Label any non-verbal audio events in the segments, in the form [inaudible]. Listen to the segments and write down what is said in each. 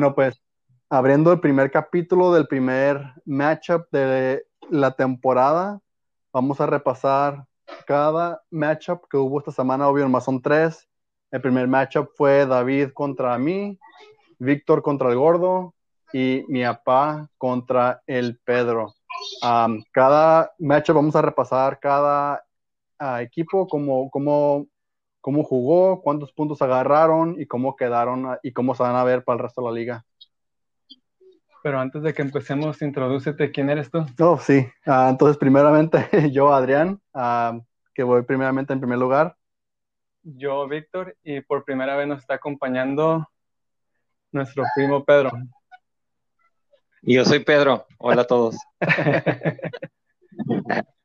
Bueno, pues abriendo el primer capítulo del primer matchup de la temporada, vamos a repasar cada matchup que hubo esta semana, obvio, más son tres. El primer matchup fue David contra mí, Víctor contra el gordo y mi papá contra el Pedro. cada matchup vamos a repasar cada ah, equipo, cómo, cómo, cómo jugó, cuántos puntos agarraron y cómo quedaron ah, y cómo se van a ver para el resto de la liga. Pero antes de que empecemos, introdúcete, ¿quién eres tú? Oh, sí. Ah, entonces, primeramente, [laughs] yo, Adrián, que voy primeramente en primer lugar. Yo, Víctor, y por primera vez nos está acompañando nuestro primo Pedro. Y yo soy Pedro. Hola a todos. [laughs]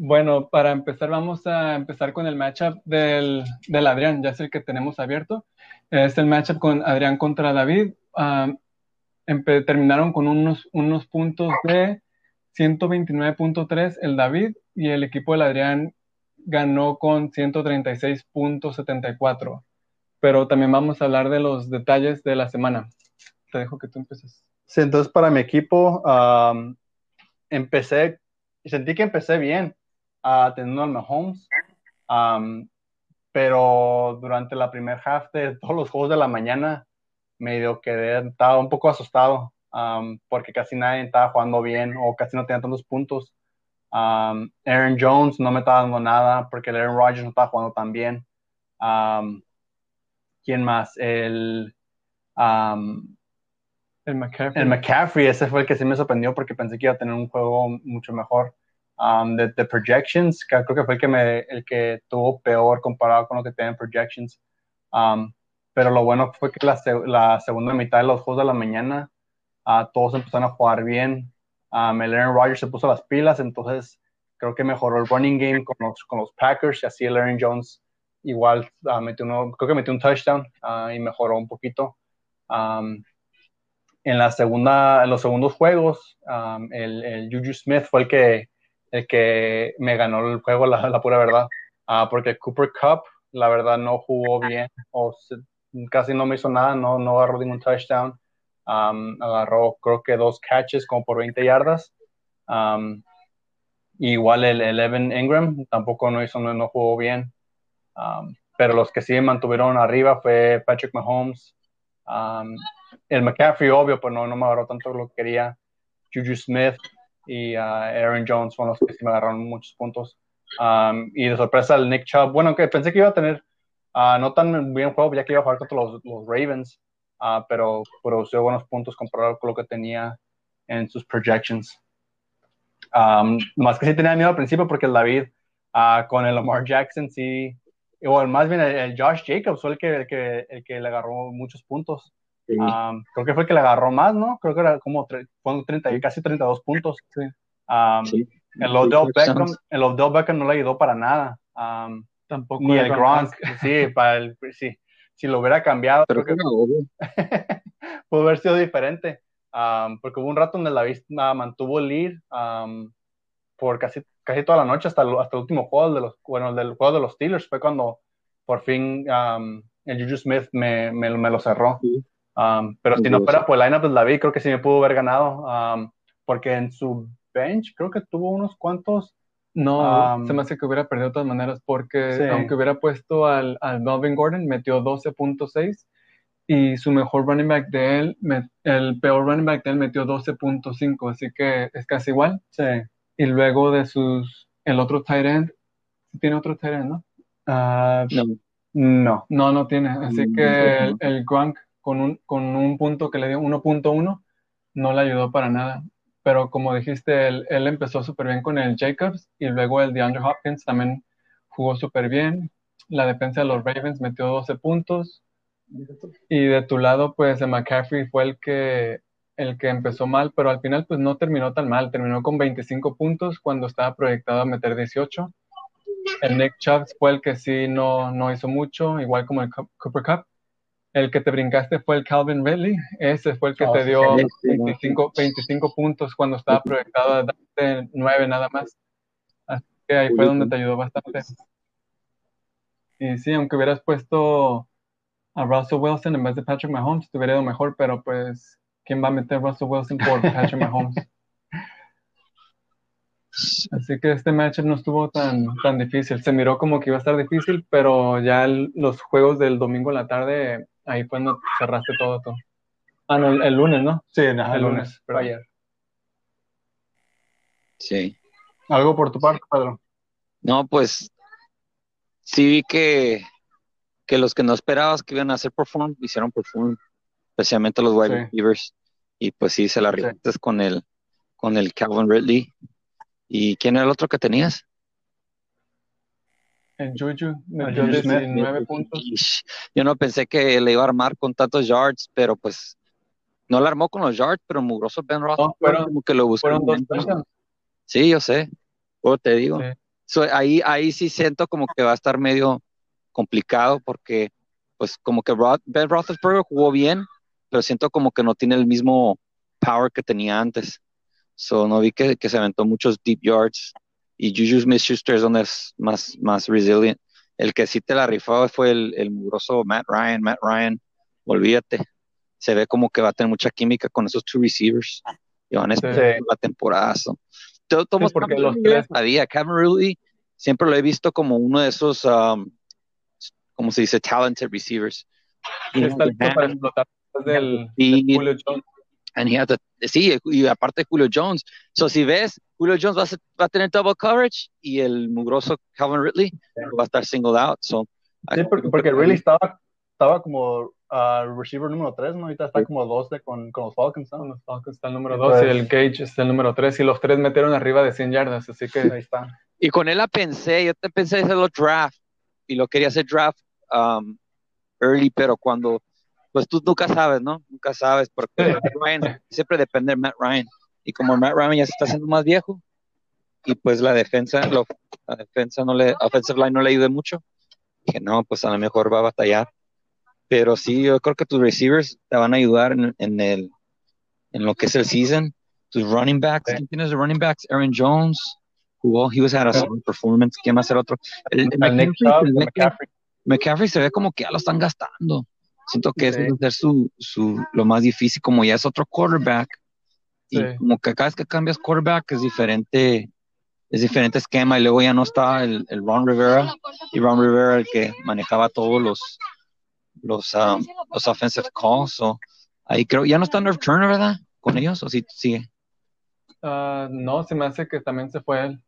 bueno, para empezar, vamos a empezar con el matchup del, del, Adrián, ya es el que tenemos abierto. Es el matchup con Adrián contra David. terminaron con unos, unos puntos de 129.3 el David y el equipo del Adrián ganó con 136.74. Pero también vamos a hablar de los detalles de la semana. Te dejo que tú empieces. Sí, entonces para mi equipo, empecé, sentí que empecé bien uh, teniendo al Mahomes, pero durante la primera half de todos los juegos de la mañana, medio quedé, estaba un poco asustado porque casi nadie estaba jugando bien o casi no tenía tantos puntos. Um, Aaron Jones no me estaba dando nada porque el Aaron Rodgers no estaba jugando tan bien. Um, ¿Quién más? El, um, el, McCaffrey. el McCaffrey. ese fue el que sí me sorprendió porque pensé que iba a tener un juego mucho mejor. De, de, projections, creo que fue el que, me, el que tuvo peor comparado con lo que tenía en projections. pero lo bueno fue que la, la, segunda mitad de los juegos de la mañana, uh, todos empezaron a jugar bien. Um, el Aaron Rodgers se puso las pilas, entonces creo que mejoró el running game con los, con los Packers y así el Aaron Jones igual uh, metió uno, creo que metió un touchdown uh, y mejoró un poquito. Um, en la segunda, en los segundos juegos, um, el, el, Juju Smith fue el que, el que me ganó el juego, la, la pura verdad, uh, porque Cooper Cup, la verdad, no jugó bien, o casi no me hizo nada, no, no agarró ningún touchdown agarró creo que dos catches como por 20 yardas. igual el, Evan Ingram tampoco no hizo, no, jugó bien. pero los que sí mantuvieron arriba fue Patrick Mahomes. el McCaffrey, obvio, pues no, no me agarró tanto lo que quería. Juju Smith y uh, Aaron Jones fueron los que sí me agarraron muchos puntos. y de sorpresa el Nick Chubb, bueno, que pensé que iba a tener uh, no tan bien juego, ya que iba a jugar contra los, los Ravens, uh, pero produció buenos puntos comparado con lo que tenía en sus projections. Um, más que sí tenía miedo al principio porque el David con el Lamar Jackson sí, o más bien el, Josh Jacobs fue el que, el que, el que le agarró muchos puntos. Um, creo que fue el que le agarró más, ¿no? Creo que era como 30, casi 32 puntos. Sí. Um, el Odell Beckham, el Odell Beckham no le ayudó para nada. Um, Tampoco. Ni el Gronk, sí, para el, sí si lo hubiera cambiado, creo que [laughs] pudo haber sido diferente. porque hubo un rato donde la vista mantuvo el lead por casi, casi toda la noche hasta el, hasta el último juego de los, bueno, del juego de los Steelers. Fue cuando por fin el Juju Smith me, me, me lo cerró. Pero si no fuera por el lineup de David, creo que sí me pudo haber ganado. porque en su bench creo que tuvo unos cuantos no, se me hace que hubiera perdido de todas maneras, porque aunque hubiera puesto al, al Melvin Gordon, metió 12.6 y su mejor running back de él, el peor running back de él metió 12.5, así que es casi igual. Sí. Y luego de sus, el otro tight end, tiene otro tight end, ¿no? Ah, no. no. No, no tiene. Así que el, el Gronk con un, con un punto que le dio 1.1 no le ayudó para nada pero como dijiste, él, empezó súper bien con el Jacobs y luego el DeAndre Hopkins también jugó súper bien. La defensa de los Ravens metió 12 puntos. Y de tu lado, pues McCaffrey fue el que, el que empezó mal, pero al final pues no terminó tan mal. Terminó con 25 puntos cuando estaba proyectado a meter 18. El Nick Chubb fue el que sí no, no hizo mucho, igual como el Cooper Cup. El que te brincaste fue el Calvin Ridley. Ese fue el que oh, te dio 25, 25, puntos cuando estaba proyectado a darte 9 nada más. Así que ahí fue donde te ayudó bastante. Y sí, aunque hubieras puesto a Russell Wilson en vez de Patrick Mahomes, te hubiera ido mejor, pero pues, ¿quién va a meter Russell Wilson por Patrick Mahomes? [laughs] Así que este match no estuvo tan, tan difícil. Se miró como que iba a estar difícil, pero ya los juegos del domingo en la tarde, ahí fue cuando cerraste todo. todo. Ah, no, el, lunes, ¿no? Sí, el, lunes, pero ayer. Sí. ¿Algo por tu parte, Pedro? No, pues sí vi que, que los que no esperabas que iban a hacer perform, hicieron perform, especialmente los wide receivers. Y pues sí, se la sí. con el con el Calvin Ridley ¿Y quién era el otro que tenías? En Juju, 19 puntos. Yo no pensé que le iba a armar con tantos yards, pero pues no la armó con los yards, pero mugroso Ben Roth como que lo buscó. Fueron dos Sí, yo sé. O te digo. ahí, ahí sí siento como que va a estar medio complicado porque pues como que Ben Roethlisberger jugó bien, pero siento como que no tiene el mismo power que tenía antes. So, no vi que, que se aventó muchos deep yards. Y Juju Smith-Schuster es donde es más, más resilient. El que sí te la rifaba fue el, el mugroso Matt Ryan. Matt Ryan, olvídate. Se ve como que va a tener mucha química con esos two receivers. Y van a esperar la temporada. So. Todo, todo porque los tres. Había Cameron siempre lo he visto como uno de esos, um, como se dice, talented receivers. Está para explotar del, Julio Jones sí, y aparte Julio Jones. So, si ves, Julio Jones va a, va a, tener double coverage y el mugroso Calvin Ridley va a estar singled out. So, sí, porque, porque Ridley estaba, estaba como uh, receiver número 3, ¿no? Ahorita está como 12 con, con los Falcons, ¿no? Los Falcons está el número 2 pues, y el Gage está el número 3 y los tres metieron arriba de 100 yardas, así que ahí está. Y con él la pensé, yo te pensé hacerlo draft y lo quería hacer draft um, early, pero cuando pues tú nunca sabes, ¿no? Nunca sabes, porque Ryan, siempre depende de Matt Ryan. Y como Matt Ryan ya se está haciendo más viejo, y pues la defensa, lo, la defensa no le, offensive line no le ayude mucho, dije, no, pues a lo mejor va a batallar. Pero sí, yo creo que tus receivers te van a ayudar en, en el, en lo que es el season. Tus running backs, ¿quién tienes de running backs? Aaron Jones, jugó, he was at a solid performance. ¿Quién va a ser otro? El, el, McCaffrey, McCaffrey se ve como que ya lo están gastando. Siento que es ser su, su, lo más difícil, como ya es otro quarterback. Y como que cada vez que cambias quarterback es diferente, es diferente esquema. Y luego ya no está el, el Ron Rivera. Y Ron Rivera el que manejaba todos los, los, um, los offensive calls. ahí creo, ya no está Nerf Turner, ¿verdad? Con ellos, o sí sigue. Uh, no, se me hace que también se fue él.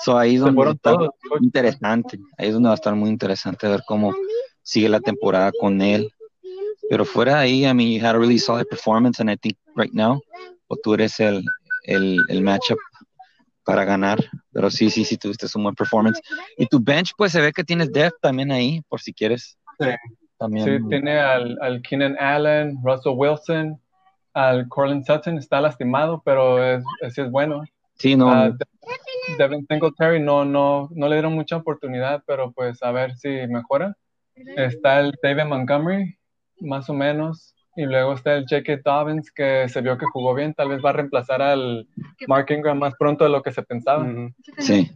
So, ahí es donde está interesante. Ahí es donde va a estar muy interesante ver cómo sigue la temporada con él. Pero fuera de ahí, I mean, you had a really solid performance, and I think right now, o tú eres el, el, el matchup para ganar. Pero sí, sí, sí, tuviste un buen performance. Y tu bench, pues se ve que tienes depth también ahí, por si quieres. Sí, también. sí tiene al, al Keenan Allen, Russell Wilson, al Corlin Sutton, está lastimado, pero es, es, es bueno. Sí, no. Uh, Devin Singletary no, no, no le dieron mucha oportunidad, pero pues a ver si mejora. Está el David Montgomery, más o menos. Y luego está el J.K. Dobbins, que se vio que jugó bien. Tal vez va a reemplazar al Mark Ingram más pronto de lo que se pensaba. Sí.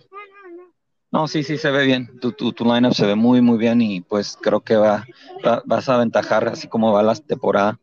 No, sí, sí, se ve bien. Tu, tu, tu lineup se ve muy, muy bien y pues creo que va, vas a aventajar así como va la temporada.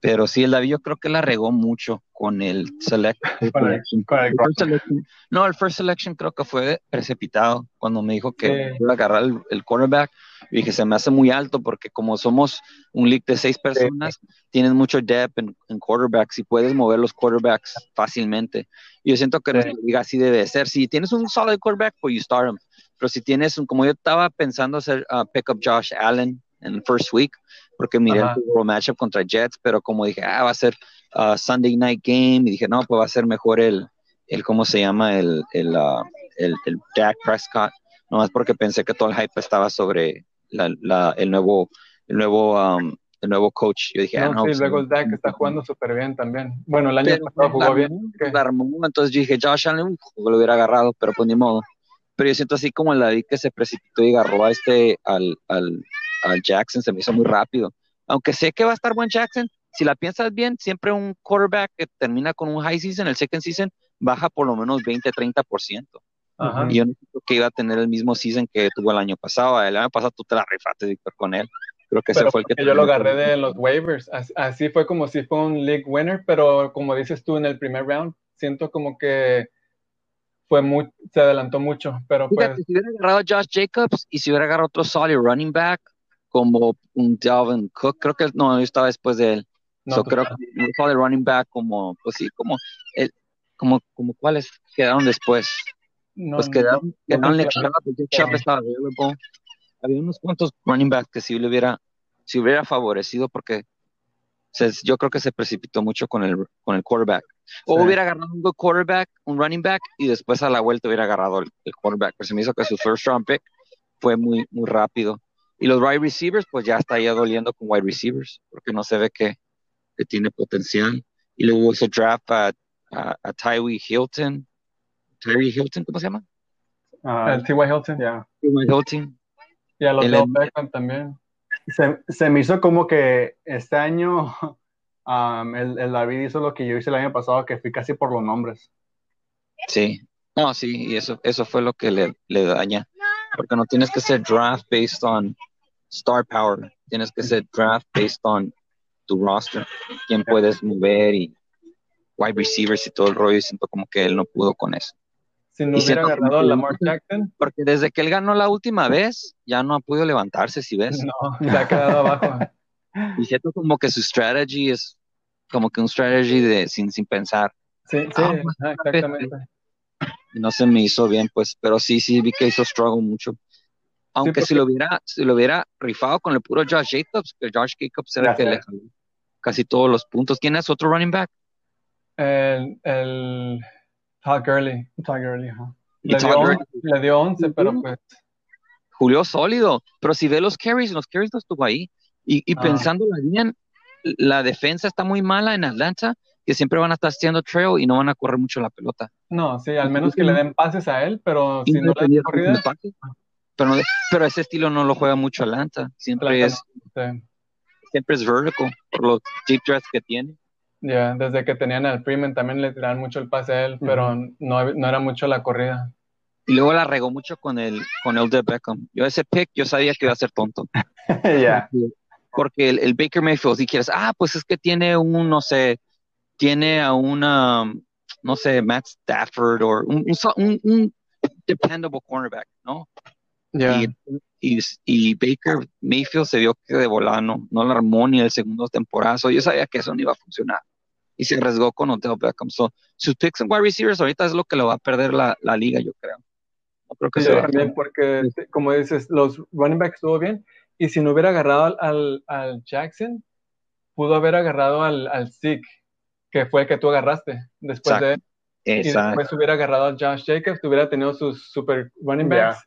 Pero sí, el David yo creo que la regó mucho con el select. [laughs] no, el first selection creo que fue precipitado cuando me dijo que iba a agarrar el, el quarterback. Y dije, se me hace muy alto porque como somos un league de seis personas, tienes mucho depth en, quarterbacks y puedes mover los quarterbacks fácilmente. Y yo siento que la liga así debe ser. Si tienes un solid quarterback, pues you start him. Pero si tienes un, como yo estaba pensando hacer uh, pick up Josh Allen en el first week, porque miré el matchup contra Jets, pero como dije, ah, va a ser uh, Sunday night game, y dije, no, pues va a ser mejor el, el ¿cómo se llama? El, el, uh, el, el Dak Prescott, nomás porque pensé que todo el hype estaba sobre la, la, el nuevo, el nuevo, um, el nuevo coach. Yo dije, no, ah, no, sí, pues, luego Dak está jugando súper bien también. Bueno, el año pasado jugó bien. entonces dije, Josh Allen, lo hubiera agarrado, pero pues ni modo. Pero yo siento así como el David que se precipitó y agarró a este, al, al, Jackson se me hizo muy rápido. Aunque sé que va a estar buen Jackson, si la piensas bien, siempre un quarterback que termina con un high season, el second season, baja por lo menos 20-30%. Y yo no creo que iba a tener el mismo season que tuvo el año pasado. El año pasado tú te la rifaste, Víctor, con él. Creo que ese fue el que yo lo agarré de los waivers. Así, fue como si fue un league winner, pero como dices tú en el primer round, siento como que fue muy, se adelantó mucho. Pero pues, si hubiera agarrado a Josh Jacobs y si hubiera agarrado otro solid running back como un Dalvin Cook, creo que no, yo estaba después de él. No, creo que un solid running back como, pues sí, como el, como, como cuáles quedaron después. No, pues quedaron, no, quedaron no, estaba available había unos cuantos running backs que si le hubiera, si hubiera favorecido porque yo creo que se precipitó mucho con el, con el quarterback. O hubiera agarrado un good quarterback, un running back, y después a la vuelta hubiera agarrado el, quarterback. Pero se me hizo que su first round pick fue muy, muy rápido. Y los wide receivers, pues ya está ya doliendo con wide receivers, porque no se ve que, que tiene potencial. Y luego ese draft a, a, Tyree Hilton. Tyree Hilton, ¿cómo se llama? Uh, T.Y. Hilton, ya. T.Y. Hilton. Y a los Beckham también. Se, se, me hizo como que este año [laughs] um, el, el, David hizo lo que yo hice el año pasado, que fui casi por los nombres. Sí, no, sí, y eso, eso fue lo que le, le daña. Porque no tienes que ser draft based on star power, tienes que ser draft based on tu roster, quién puedes mover y wide receivers y todo el rollo. Y siento como que él no pudo con eso. Si no hubiera agarrado a Lamar Jackson. Porque desde que él ganó la última vez, ya no ha podido levantarse, si ves. No, se ha quedado abajo. [laughs] Y siento como que su strategy es como que un strategy de sin, sin pensar. Sí, sí, ah, pues, exactamente. Y no se me hizo bien, pues, pero sí, sí vi que hizo struggle mucho. Aunque si lo hubiera, si lo hubiera rifado con el puro Josh Jacobs, que Josh Jacobs era el que le casi todos los puntos. ¿Quién es otro running back? El, el Todd Gurley. Todd Gurley, Le, dio, le dio 11, pero pues. Julio sólido, pero si ve los carries, los carries no estuvo ahí. Y, y ah. bien, la defensa está muy mala en Atlanta, que siempre van a estar haciendo trail y no van a correr mucho la pelota. No, sí, al menos que le den pases a él, pero si no le den corrida. Pero, pero ese estilo no lo juega mucho Atlanta, siempre es. Siempre es vertical por los deep threats que tiene. Ya, desde que tenían al Freeman también le tiraban mucho el pase a él, pero no, no, era mucho la corrida. Y luego la regó mucho con el, con el de Beckham. Yo ese pick, yo sabía que iba a ser tonto. [laughs] Ya. Porque el, el, Baker Mayfield, si quieres, ah, pues es que tiene un, no sé, tiene a una, no sé, Matt Stafford o un, un, un dependable cornerback, ¿no? Y, y, Baker Mayfield se vio que de volano, no la armó ni el segundo temporazo. Yo sabía que eso no iba a funcionar y se arriesgó con Odell Beckham. So, sus picks en wide receivers ahorita es lo que lo va a perder la, la liga, yo creo. No creo que sí, sea bien, porque, como dices, los running backs estuvo bien. Y si no hubiera agarrado al, al, Jackson, pudo haber agarrado al, al Zeke, que fue el que tú agarraste después de él. Y después hubiera agarrado a Josh Jacobs, hubiera tenido sus super running backs.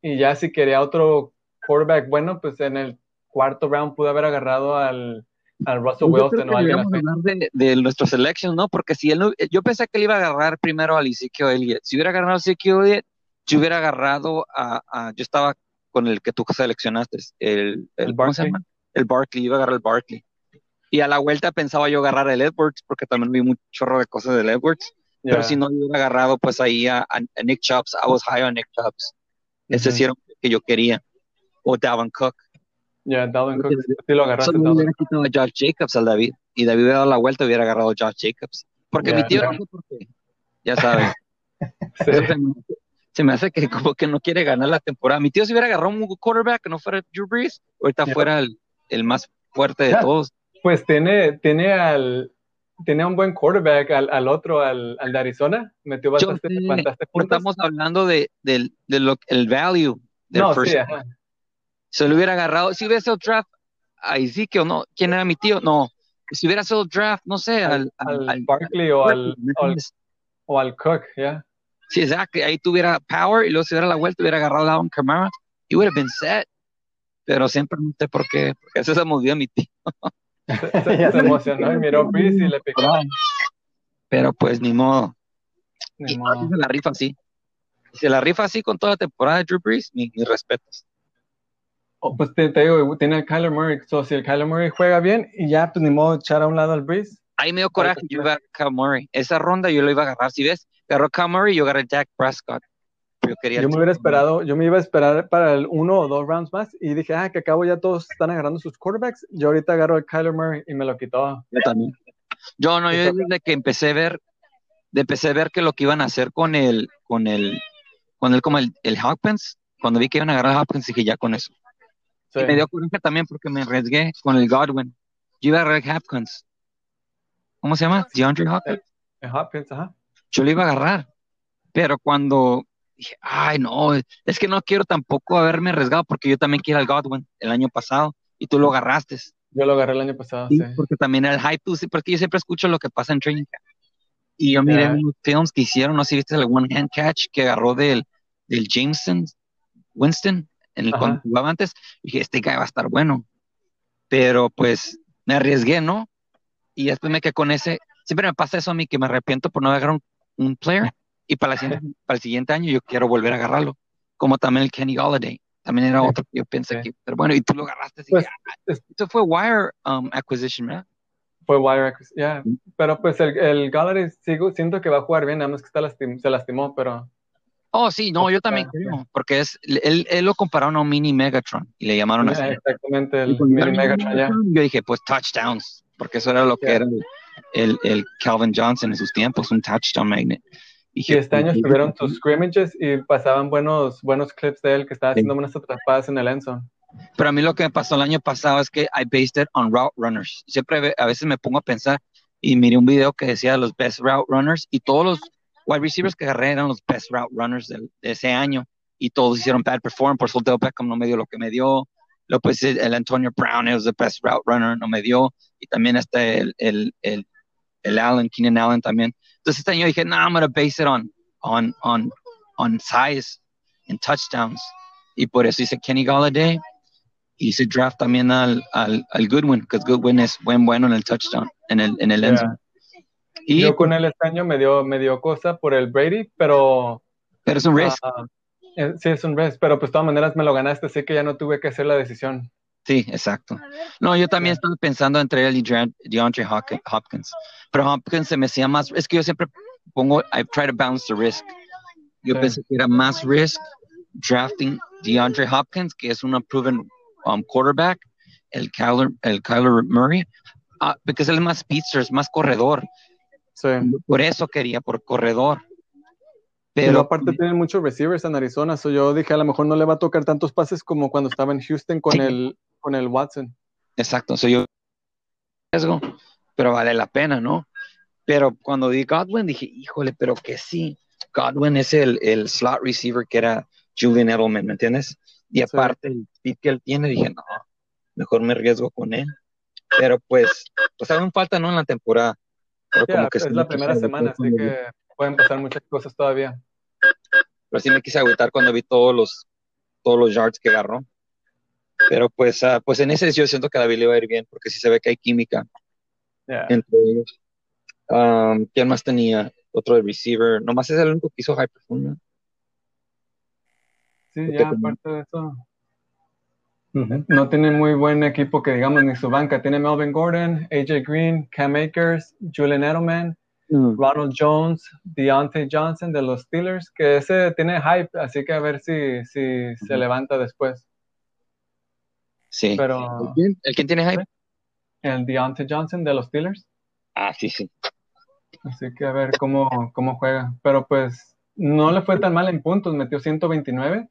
Y ya si quería otro quarterback bueno, pues en el cuarto round pudo haber agarrado al, al Russell Wilson o alguien de, de nuestro selection, ¿no? Porque si él no, yo pensé que él iba a agarrar primero al Ezekiel Elliott. Si hubiera agarrado a Ezekiel Elliott, yo hubiera agarrado a, yo estaba con el que tú seleccionaste, el, el, Barkley. El Barkley, iba a agarrar el Barkley. Y a la vuelta pensaba yo agarrar el Edwards, porque también vi un chorro de cosas del Edwards. Pero si no hubiera agarrado, pues ahí a, Nick Chubbs, I was high on Nick Chubbs. Ese sí era que yo quería. O Dalvin Cook. Ya, Dalvin Cook, sí lo agarraste. Solo hubiera quitado a Josh Jacobs al David. Y David hubiera dado la vuelta y hubiera agarrado a Josh Jacobs. Porque mi tío no sé por qué. Ya sabes. [laughs] Se, me, hace que como que no quiere ganar la temporada. Mi tío si hubiera agarrado un quarterback que no fuera Drew Brees, ahorita fuera el, el, más fuerte de todos. Pues tiene, tiene al, tenía un buen quarterback al, al otro, al, al, de Arizona. Metió bastante, bastante puntos. Estamos hablando de, de, de lo, el value del no, first. Sí, se lo hubiera agarrado. Si hubiera sido draft a Ezekiel, no, ¿quién era mi tío? No. Si hubiera sido draft, no sé, al, al, Barkley o al, o al Cook, ya. Yeah. Sí, exacto. Ahí tuviera power y luego si hubiera la vuelta, hubiera agarrado a un Camara. Would have been set. Pero siempre no sé por qué. Porque eso se movió a mi tío. [laughs] se emocionó y miró Breeze y le picó. Pero pues ni modo. Ni modo. Se la rifa así. Se la rifa así con toda la temporada de Drew Brees, mis respetos. Oh, pues te, digo, tiene el Kyler Murray. So, si el Kyler Murray juega bien y ya, pues ni modo echar a un lado al Breeze. Ahí me dio coraje. Yo iba a Kyler Murray. Esa ronda yo lo iba a agarrar. Si ves, agarró Kyler Murray y yo agarré Jack Prescott. Yo, quería yo me hubiera esperado, yo me iba a esperar para el uno o dos rounds más y dije, ah, que acabo ya todos están agarrando sus quarterbacks. Yo ahorita agarro el Kyler Murray y me lo quitó. Yo también. Yo no, yo desde que empecé a ver, de empecé a ver que lo que iban a hacer con el, con el, con el, como el, el Hopkins, cuando vi que iban a agarrar a Hopkins, dije ya con eso. Y me dio coraje también porque me arriesgué con el Godwin. Yo iba a agarrar Hopkins. ¿Cómo se llama? DeAndre Hopkins. Hopkins, ajá. Yo lo iba a agarrar. Pero cuando dije, ay, no, es que no quiero tampoco haberme arriesgado porque yo también quiero al Godwin el año pasado y tú lo agarraste. Yo lo agarré el año pasado, sí. Porque también el hype, tú, porque yo siempre escucho lo que pasa en training camp. Y yo miré unos films que hicieron, no sé si viste el one hand catch que agarró del, del Jameson, Winston, en el cuando jugaba antes. dije, este guy va a estar bueno. Pero pues me arriesgué, ¿no? Y después me quedé con ese. Siempre me pasa eso a mí, que me arrepiento por no agarrar un, un player y para, [laughs] para el siguiente año yo quiero volver a agarrarlo. Como también el Kenny Galladay. También era otro que yo pensé que, pero bueno, y tú lo agarraste. Así pues, eso fue Wire um, Acquisition, ¿verdad? Fue Wire Acquisition, ya. Pero pues el, el Galladay sigo, siento que va a jugar bien, nada más que está se lastimó, pero. Oh, sí, no, yo también creo, porque es, él, él, lo compararon a un mini Megatron y le llamaron así. Exactamente, el mini Megatron, ya. Yo dije, pues touchdowns, porque eso era lo que era el, el, Calvin Johnson en sus tiempos, un touchdown magnet. Y este año estuvieron sus scrimmages y pasaban buenos, buenos clips de él que estaba haciendo buenas atrapadas en el Enzo. Pero a mí lo que me pasó el año pasado es que I based it on route runners. Siempre a veces me pongo a pensar y miré un video que decía los best route runners y todos los wide receivers que agarré eran los best route runners de, ese año y todos hicieron bad performance. Por Del Beckham no me dio lo que me dio. Lo pues el Antonio Brown es el best route runner, no me dio. Y también este el, el, el, el Allen, Keenan Allen también. Entonces este año dije, no, I'm going to base it on, on, on, on size and touchdowns. Y por eso hice Kenny Galladay. Hice draft también al, al, al Goodwin, porque Goodwin es buen bueno en el touchdown, en el, en el Y, Yo con él este año me dio, me dio cosa por el Brady, pero... Pero es un risk. Uh, sí, es un risk, pero pues de todas maneras me lo ganaste, así que ya no tuve que hacer la decisión. Sí, exacto. No, yo también estaba pensando entre él y DeAndre Hopkins, pero Hopkins se me hacía más, es que yo siempre pongo, I try to balance the risk. Yo pensé que era más risk drafting DeAndre Hopkins, que es un proven um, quarterback, el Kyler, el Kyler Murray, uh, porque él es más speedster, es más corredor. Sí. Por eso quería, por corredor. Pero aparte tienen muchos receivers en Arizona, so yo dije a lo mejor no le va a tocar tantos pases como cuando estaba en Houston con el con el Watson. Exacto, soy yo pero vale la pena, ¿no? Pero cuando vi Godwin dije, híjole, pero que sí, Godwin es el, el slot receiver que era Julian Edelman, ¿me entiendes? Y aparte el speed que él tiene, dije, no, mejor me arriesgo con él. Pero pues, pues aún falta, ¿no? En la temporada. Pero que es la primera semana, así que pueden pasar muchas cosas todavía. Pero sí me quise agüitar cuando vi todos los, todos los yards que agarró. Pero pues, uh, pues en ese yo siento que a David le va a ir bien, porque sí se ve que hay química entre ellos. Um, ¿Quién más tenía? Otro de receiver. Nomás es el único que hizo high performance. Sí, ya aparte de eso. No tiene muy buen equipo que digamos ni su banca. Tiene Melvin Gordon, AJ Green, Cam Akers, Julian Edelman, mm. Ronald Jones, Deontay Johnson de los Steelers, que ese tiene hype, así que a ver si, si se levanta después. Sí. Pero, ¿El quién, tiene hype? El Deontay Johnson de los Steelers. Ah, sí, sí. Así que a ver cómo, cómo juega. Pero pues no le fue tan mal en puntos, metió 129.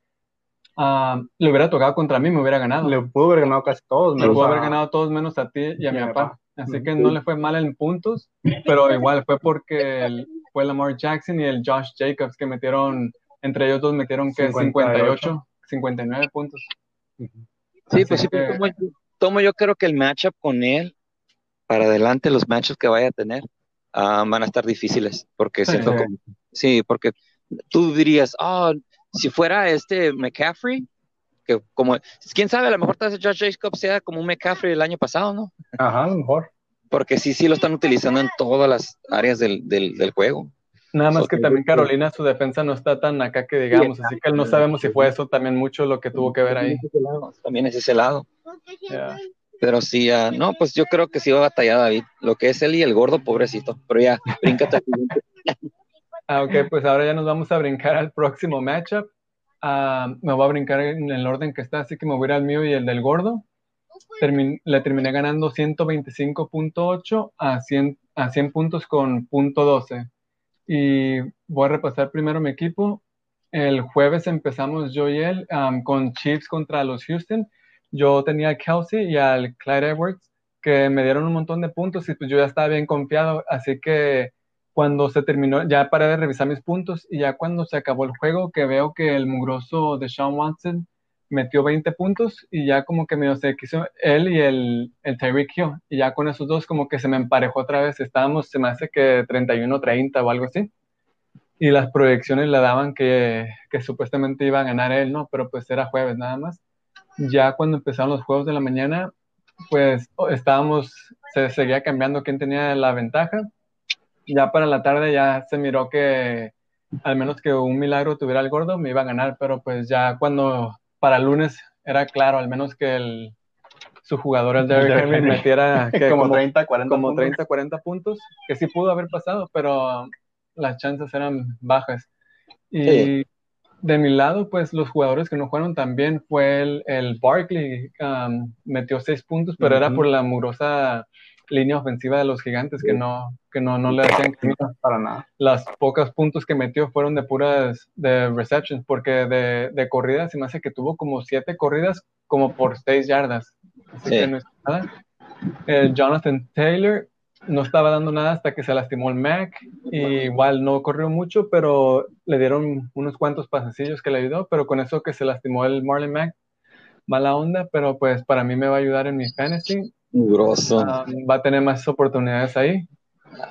Ah, le hubiera tocado contra mí, me hubiera ganado. Le pudo haber ganado casi todos. Le pudo haber ganado todos menos a ti y a mi papá. Así que no le fue mal en puntos, pero igual fue porque el, fue Lamar Jackson y el Josh Jacobs que metieron, entre ellos dos metieron que 58, 59 puntos. Sí, pues sí, tomo, yo creo que el matchup con él, para adelante, los matchups que vaya a tener, ah, van a estar difíciles, porque siento sí. Como, sí, porque tú dirías, oh, si fuera este McCaffrey, que como, quién sabe, a lo mejor tal vez Josh Jacobs sea como un McCaffrey el año pasado, ¿no? Ajá, a lo mejor. Porque sí, sí lo están utilizando en todas las áreas del, del, del juego. Nada más que también Carolina, su defensa no está tan acá que digamos, así que no sabemos si fue eso también mucho lo que tuvo que ver ahí. También es ese lado. Pero sí, uh, no, pues yo creo que sí va a batallar David. Lo que es él y el gordo, pobrecito. Pero ya, bríncate. [laughs] Ah, ok, pues ahora ya nos vamos a brincar al próximo matchup. Ah, me voy a brincar en el orden que está, así que me voy a ir al mío y el del gordo. le terminé ganando 125.8 a 100, a 100 puntos con punto 12. Y voy a repasar primero mi equipo. El jueves empezamos yo y él con Chiefs contra los Houston. Yo tenía a Kelsey y al Clyde Edwards que me dieron un montón de puntos y pues yo ya estaba bien confiado. Así que cuando se terminó, ya paré de revisar mis puntos y ya cuando se acabó el juego, que veo que el mugroso de Sean Watson metió 20 puntos y ya como que me se quiso él y el, el Tyreek Hill. Y ya con esos dos como que se me emparejó otra vez. Estábamos, se me hace que 31-30 o algo así. Y las proyecciones le daban que, que supuestamente iba a ganar él, ¿no? Pero pues era jueves nada más. Ya cuando empezaron los juegos de la mañana, pues estábamos, se seguía cambiando quién tenía la ventaja ya para la tarde ya se miró que al menos que un milagro tuviera el gordo me iba a ganar, pero pues ya cuando para el lunes era claro, al menos que el, su jugador, el Derrick [laughs] Henry, metiera [laughs] como, 30, 40 como 30, 40 puntos, que sí pudo haber pasado, pero las chances eran bajas. Y de mi lado, pues los jugadores que no jugaron también fue el, el Barkley, um, metió 6 puntos, pero era por la murosa línea ofensiva de los gigantes que no, que no, no le hacían para nada. Las pocas puntos que metió fueron de puras de receptions, porque de, de corridas se me hace que tuvo como siete corridas como por seis yardas. Así que no es nada. El Jonathan Taylor no estaba dando nada hasta que se lastimó el Mac. Y igual no corrió mucho, pero le dieron unos cuantos pasecillos que le ayudó. Pero con eso que se lastimó el Marlon Mac, mala onda. Pero pues para mí me va a ayudar en mi fantasy. Ah, va a tener más oportunidades ahí.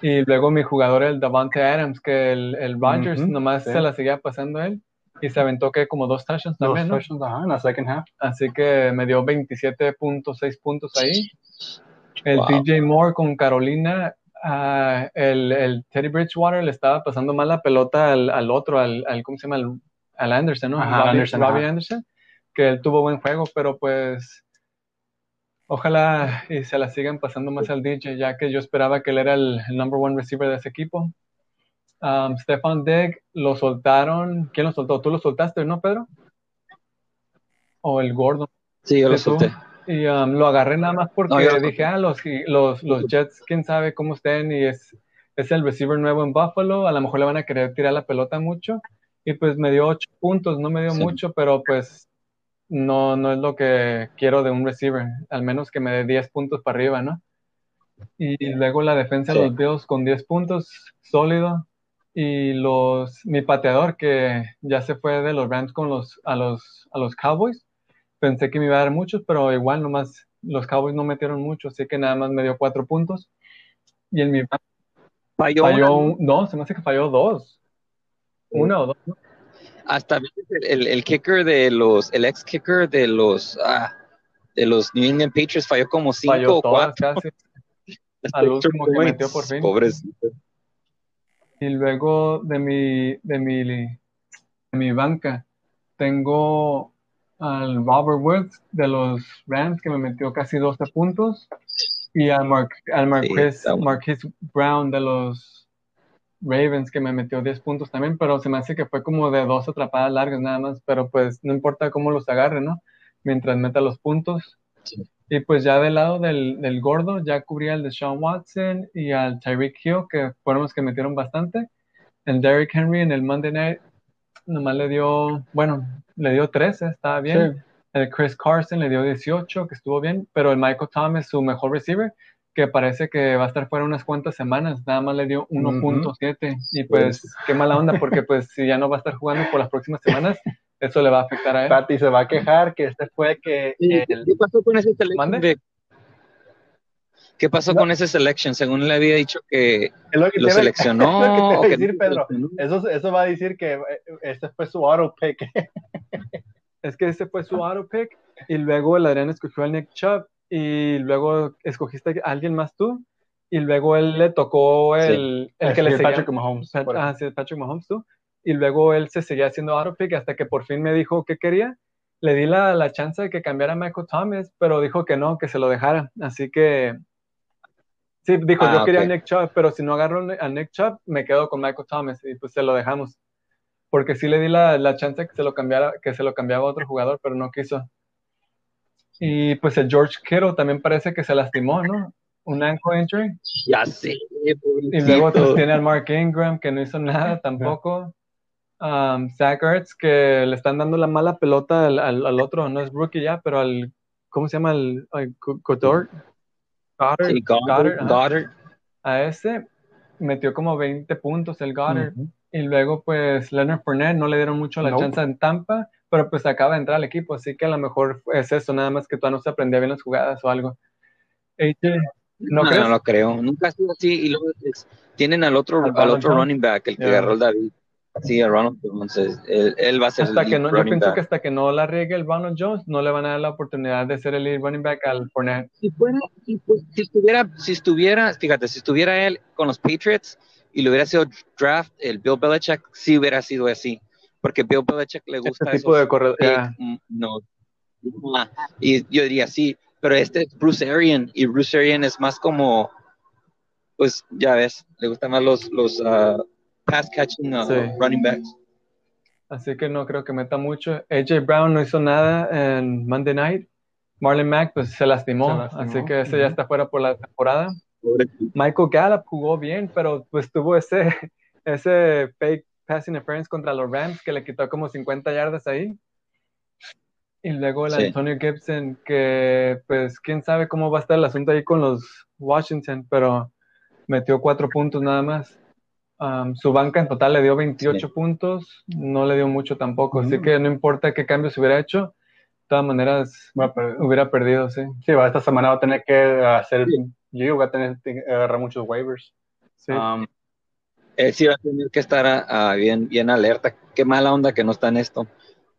Y luego mi jugador, el Davante Adams, que el, el Rodgers nomás se la seguía pasando él. Y se aventó que como dos touchdowns también, ¿no? en la second half. Así que me dio 27.6 puntos ahí. El DJ Moore con Carolina, uh, el, el, Teddy Bridgewater le estaba pasando mal la pelota al, al otro, al, al, ¿cómo se llama? Al, Anderson, ¿no? Anderson, Robbie Anderson, que él tuvo buen juego, pero pues Ojalá y se la sigan pasando más al DJ, ya que yo esperaba que él era el, number one receiver de ese equipo. Um, Stefan Digg lo soltaron. ¿Quién lo soltó? ¿Tú lo soltaste, no, Pedro? ¿O el gordo? Sí, yo lo solté. Y um, lo agarré nada más porque dije, ah, los, los, los Jets, quién sabe cómo estén, y es, es el receiver nuevo en Buffalo, a lo mejor le van a querer tirar la pelota mucho, y pues me dio ocho puntos, no me dio mucho, pero pues no, no es lo que quiero de un receiver, al menos que me dé 10 puntos para arriba, ¿no? Y luego la defensa de los Bills con 10 puntos, sólido. Y los, mi pateador, que ya se fue de los Rams con los, a, los, a los Cowboys, pensé que me iba a dar muchos, pero igual nomás los Cowboys no metieron mucho, así que nada más me dio 4 puntos. Y en mi... Falló, falló no, se me hace que falló dos. Una o dos. ¿no? Hasta el, el, kicker de los, el ex kicker de los, ah, de los New England Patriots falló como cinco o cuatro. Casi. [laughs] Al último que metió por fin. Pobrecito. Y luego de mi, de mi, de mi banca, tengo al Robert Woods de los Rams que me metió casi 12 puntos y al, Mar al Marquis, Marquis Brown de los Ravens que me metió 10 puntos también, pero se me hace que fue como de dos atrapadas largas nada más, pero pues no importa cómo los agarre, ¿no? Mientras meta los puntos. Y pues ya del lado del, del, gordo, ya cubría el de Sean Watson y al Tyreek Hill, que fueron los que metieron bastante. El Derrick Henry en el Monday Night nomás le dio, bueno, le dio 13, estaba bien. El Chris Carson le dio 18, que estuvo bien, pero el Michael Thomas, su mejor receiver, que parece que va a estar fuera unas cuantas semanas, nada más le dio 1.7 y pues, pues qué mala onda porque [laughs] pues si ya no va a estar jugando por las próximas semanas, eso le va a afectar a él. Pati se va a quejar que este fue que... ¿Qué pasó con ese selection? ¿Qué pasó con ese selection? Según le había dicho que, lo, seleccionó. decir, Pedro. Eso, eso va a decir que eh, este fue su auto pick. es que ese fue su auto pick y luego el Adrián escogió al Nick Chubb y luego escogiste a alguien más tú, y luego él le tocó el, el que le seguía. Patrick Mahomes. ah, sí, Patrick Mahomes tú. Y luego él se seguía haciendo autopick hasta que por fin me dijo qué quería. Le di la, la chance de que cambiara a Michael Thomas, pero dijo que no, que se lo dejara. Así que Sí, dijo, yo Ah, quería a. Nick Chubb, pero si no agarro a Nick Chubb, me quedo con Michael Thomas y pues se lo dejamos. Porque sí le di la, la chance que se lo cambiara, que se lo cambiaba a otro jugador, pero no quiso. Y pues el George Kittle también parece que se lastimó, ¿no? Un ankle injury. Ya sé, Y luego pues, tiene al Mark Ingram, que no hizo nada tampoco. Um, Zach Ertz, que le están dando la mala pelota al, al- al otro, no es rookie ya, pero al, ¿cómo se llama? Al Go- Goddard. Goddard, Sí, Goddard, Goddard. A ese metió como 20 puntos el Goddard. Y luego, pues, Leonard Fournette no le dieron mucho la chance en Tampa, pero pues acaba de entrar al equipo, así que a lo mejor es eso, nada más que todavía no se aprendía bien las jugadas o algo. ¿no No, no lo creo. Nunca ha sido así. Y luego es- tienen al otro, Al al, otro running back, el que Ya. agarró el David. Sí, a Ronald Jones. es- Él, él va a ser Hasta el que no, yo pienso back. que hasta que no la riegue el Ronald Jones, no le van a dar la oportunidad de ser el lead running back al Fournette. si fuera, si, si estuviera, si estuviera, fíjate, si estuviera él con los Patriots y le hubiera sido draft, el Bill Belichick sí hubiera sido así, porque Bill Belichick le gusta Este tipo de corredor. mm, no, ah, y yo diría sí, pero este es Bruce Arian y Bruce Arian es más como, pues ya ves, le gustan más los los ah, pass catching ah, Sí. running backs. Así que no creo que meta mucho. AJ Brown no hizo nada en Monday Night. Marlon Mack pues se lastimó, Se lastimó. así que ese ya está fuera por la temporada. Michael Gallup jugó bien, pero pues tuvo ese, [laughs] ese fake pass interference contra los Rams que le quitó como 50 yardas ahí. Y luego el Sí. Antonio Gibson, que pues quién sabe cómo va a estar el asunto ahí con los Washington, pero metió cuatro puntos nada más. Um, su banca en total le dio 28 Sí. puntos, no le dio mucho tampoco, así Ujú. que no importa qué cambios hubiera hecho, de todas maneras hubiera perdido, sí. Sí, esta semana va a tener que hacer, yo voy a tener que agarrar muchos waivers. sí. Um, Él sí va a tener que estar ah, ah, bien, bien alerta. Qué mala onda que no está en esto.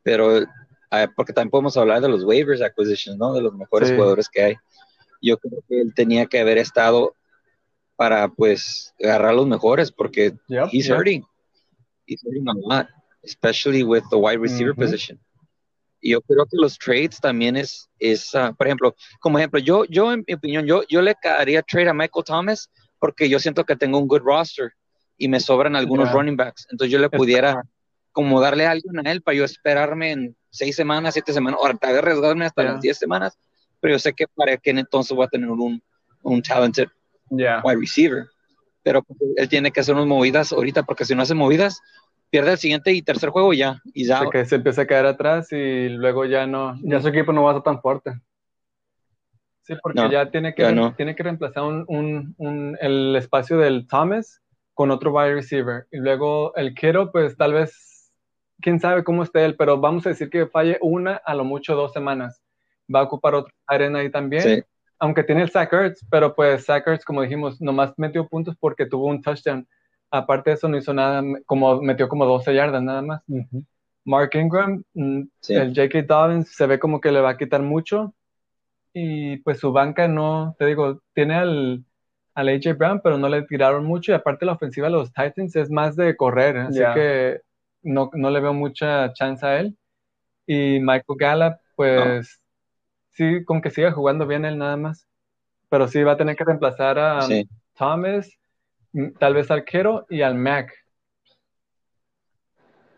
Pero, ah, porque también podemos hablar de los waivers acquisitions, ¿no? De los mejores Sí. jugadores que hay. Yo creo que él tenía que haber estado para, pues, agarrar los mejores, porque yep, he's yeah. hurting. He's hurting a lot, especially with the wide receiver Ujú. position. Y yo creo que los trades también es, es ah, por ejemplo, como ejemplo, yo, yo en mi opinión, yo, yo le haría trade a Michael Thomas porque yo siento que tengo un good roster y me sobran algunos Ya. running backs. Entonces yo le pudiera como darle a alguien a él para yo esperarme en seis semanas, siete semanas, o tal vez arriesgarme hasta Ya. las diez semanas, pero yo sé que para que entonces voy a tener un, un talented yeah. wide receiver. Pero él tiene que hacer unas movidas ahorita, porque si no hace movidas, pierde el siguiente y tercer juego ya. Y ya que se empieza a caer atrás y luego ya no, Ya su equipo no va a ser tan fuerte. Sí, porque No, ya tiene que, ya no. tiene que reemplazar un, un- un- el espacio del Thomas con otro wide receiver. Y luego el Kittle, pues tal vez, quién sabe cómo esté él, pero vamos a decir que falle una, a lo mucho dos semanas. Va a ocupar otro arena ahí también. Sí. Aunque tiene el Zach Ertz, pero pues Zach Ertz, como dijimos, nomás metió puntos porque tuvo un touchdown. Aparte de eso, no hizo nada, como metió como 12 yardas nada más. Mark Ingram, mm, Sí. el J.K. Dobbins se ve como que le va a quitar mucho. Y pues su banca no, te digo, tiene al, al A.J. Brown, pero no le tiraron mucho. Y aparte la ofensiva de los Titans es más de correr, así Ya. que no, no le veo mucha chance a él. Y Michael Gallup, pues sí, con que siga jugando bien él nada más. Pero sí va a tener que reemplazar a Sí. Thomas, mm, tal vez al Kittle y al Mac.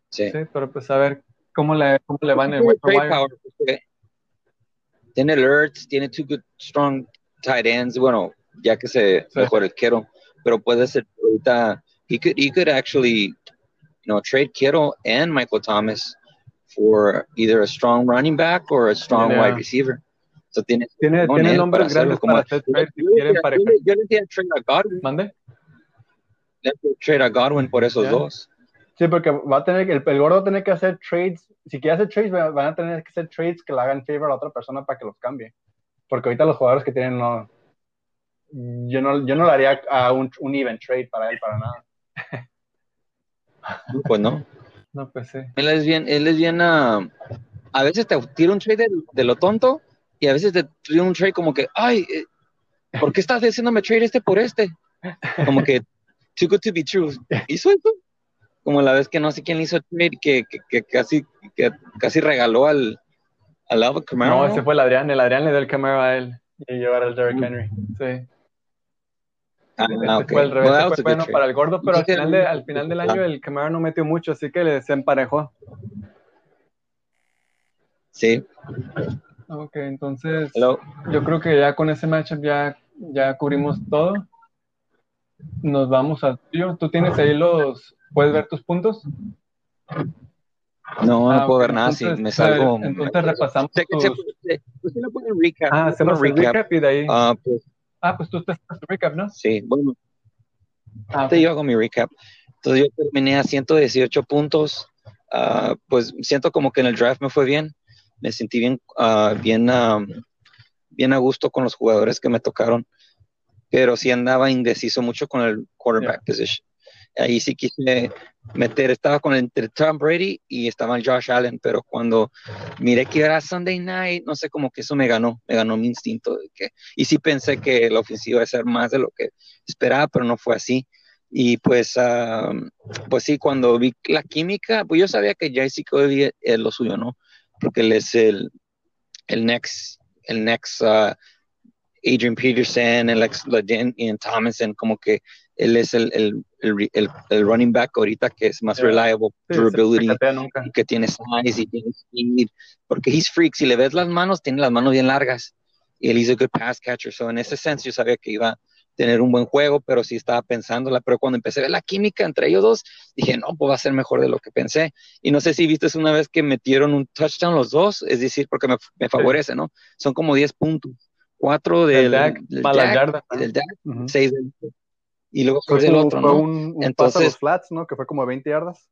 Sí. Sí, pero pues a ver cómo le, cómo le va en el Tiene alerts, tiene two good, strong tight ends. Bueno, ya que se Sí. mejor el Kittle, pero puede ser ahorita. He could, he could actually, you know, trade Kittle and Michael Thomas for either a strong running back or a strong Yeah. wide receiver. So tiene, Tiene, tiene nombres para grandes para como- hacer Yo- trade si quieren para yo le- yo le decía trade a Godwin, ¿Mande? le trade a Godwin por esos Ya. dos. Sí, porque va a tener que, el, el gordo va a tener que hacer trades. Si quiere hacer trades, va- van a tener que hacer trades que le hagan favor a la otra persona para que los cambie. Porque ahorita los jugadores que tienen no. Yo no, yo no le haría a un, un even trade para él, para nada. Pues no. No, pues sí. Él es bien, él es bien, ah, a veces te tira un trade de, de lo tonto y a veces te tira un trade como que, ay, eh, ¿por qué estás haciéndome trade este por este? Como que, too good to be true. ¿Hizo eso? Como la vez que no sé quién le hizo trade que, que, que casi, que casi regaló al, al Kamara. No, ese fue el Adrián. El Adrián le dio el camero a él. Y llevar al Derrick Mm. Henry. Sí. Ah, Este ok. fue el revés, Well, that fue a bueno trade. para el gordo, pero al final, de- al final del año ah. el Camaro no metió mucho, así que se emparejó. Sí. Ok, entonces Hello. yo creo que ya con ese matchup ya, ya cubrimos todo. Nos vamos al tuyo. ¿Tú tienes ahí los, puedes ver tus puntos? No, no Ah, puedo ver nada. Sí, entonces, me salgo. Entonces repasamos tus... usted le recap. Ah, hacemos el recap. recap y de ahí... Ah, pues, Ah, pues tú estás en tu recap, ¿no? sí, bueno, Ah, yo hago mi recap. Entonces yo terminé a 118 puntos. Ah, pues siento como que en el draft me fue bien. Me sentí bien, ah, bien, ah, bien a gusto con los jugadores que me tocaron. Pero sí andaba indeciso mucho con el quarterback position. Ahí sí quise meter, estaba con entre Tom Brady y estaba Josh Allen, pero cuando miré que era Sunday night, no sé, como que eso me ganó, me ganó mi instinto. Y sí pensé que la ofensiva iba a ser más de lo que esperaba, pero no fue así. Y pues, ah, pues sí, cuando vi la química, pues yo sabía que JC Cody es lo suyo, ¿no? Porque él es el, el next, el next ah, Adrian Peterson, el ex Ian Thomason, como que él es el, el, el, el, running back ahorita que es más Yeah. reliable, sí, durability, nunca. que tiene size y tiene speed, porque he's freak, si le ves las manos, tiene las manos bien largas, y él a good pass catcher, so en ese sense yo sabía que iba a tener un buen juego, pero sí estaba pensándola, pero cuando empecé a ver la química entre ellos dos, dije, no, pues va a ser mejor de lo que pensé, y no sé si viste una vez que metieron un touchdown los dos, es decir, porque me, me favorece, ¿no? Son como 10 puntos, 4 Del del, del y del Dak, Ujú. 6 del y luego del un- otro, fue ¿no? un, un pase a Entonces- los flats, ¿no? Que fue como 20 yardas.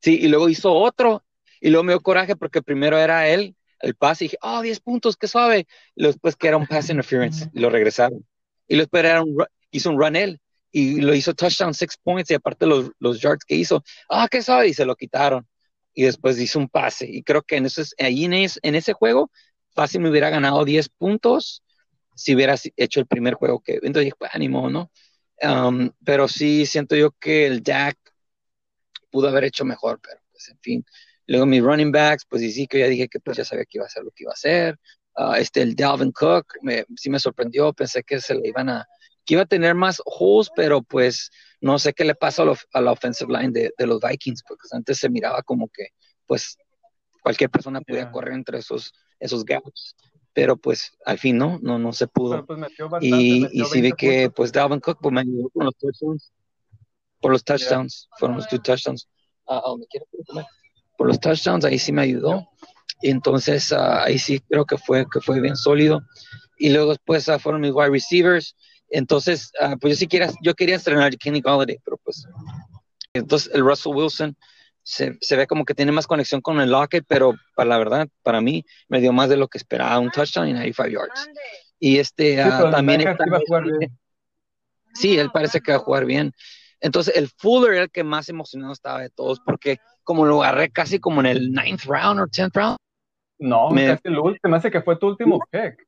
Sí, y luego hizo otro. Y luego me dio coraje porque primero era él, el pase, y dije, oh, 10 puntos, qué suave. Y luego después que era un pass interference, y lo regresaron. Y luego después era un, hizo un run él, y lo hizo touchdown, six points, y aparte los, los yards que hizo, ah, qué suave, y se lo quitaron. Y después hizo un pase. Y creo que en, eso es- ahí en, es- en ese juego, fácil me hubiera ganado 10 puntos si hubiera si- hecho el primer juego que. Entonces dije, pues ánimo, ¿no? Um, pero sí siento yo que el Dak pudo haber hecho mejor, pero pues en fin. Luego mis running backs, pues y sí que ya dije que pues ya sabía que iba a hacer lo que iba a hacer. Ah, este, el Dalvin Cook, me, sí me sorprendió, pensé que se le iban a, que iba a tener más holes, pero pues no sé qué le pasa a, lo- a la offensive line de, de los Vikings, porque antes se miraba como que pues cualquier persona podía Yeah. correr entre esos, esos gaps, pero pues al fin no, no, no se pudo. Pues bastante, Y, y sí vi 20 que pues Dalvin Cook pues, me ayudó con los touchdowns. Por los touchdowns, fueron los two touchdowns. Ah, ah, ¿me? Por los touchdowns, ahí sí me ayudó. Y entonces ah, ahí sí creo que fue, que fue bien sólido. Y luego después ah, fueron mis wide receivers. Entonces, ah, pues yo sí quería, yo quería estrenar Kenny Galladay, pero pues. Entonces el Russell Wilson se, se ve como que tiene más conexión con el Lockett, pero para la verdad, para mí, me dio más de lo que esperaba, un touchdown y 95 yards. Y este Sí, ah, el también Beckham está- iba a jugar bien. Sí, él parece que va a jugar bien. Entonces, el Fuller era el que más emocionado estaba de todos, porque como lo agarré casi como en el ninth round o tenth round, No, Me- casi el último, me hace que fue tu último pick.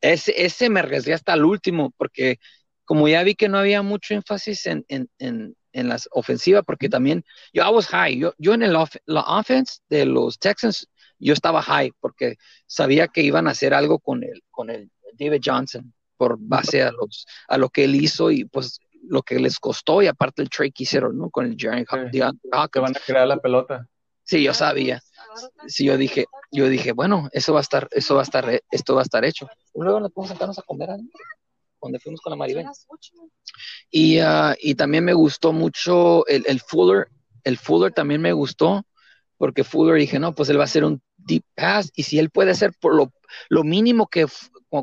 ese, ese me arriesgué hasta el último, porque como ya vi que no había mucho énfasis en, en, en, en las ofensivas, porque también yo I was high, yo, yo en el off- la offense de los Texans, yo estaba high, porque sabía que iban a hacer algo con el, con el David Johnson, por base a, los, a lo que él hizo y pues lo que les costó, y aparte el trade que hicieron, ¿no? Con el Jerry Hawkins. Que van a crear la pelota. Sí, yo sabía. Sí, yo dije, yo dije, bueno, eso va a estar, eso va a estar, esto va a estar hecho. Luego nos podemos sentarnos a comer algo, donde fuimos con la Maribel. Y, ah, y también me gustó mucho el, el Fuller, el Fuller también me gustó, porque Fuller dije, no, pues él va a hacer un deep pass, y si él puede hacer por lo, lo mínimo que,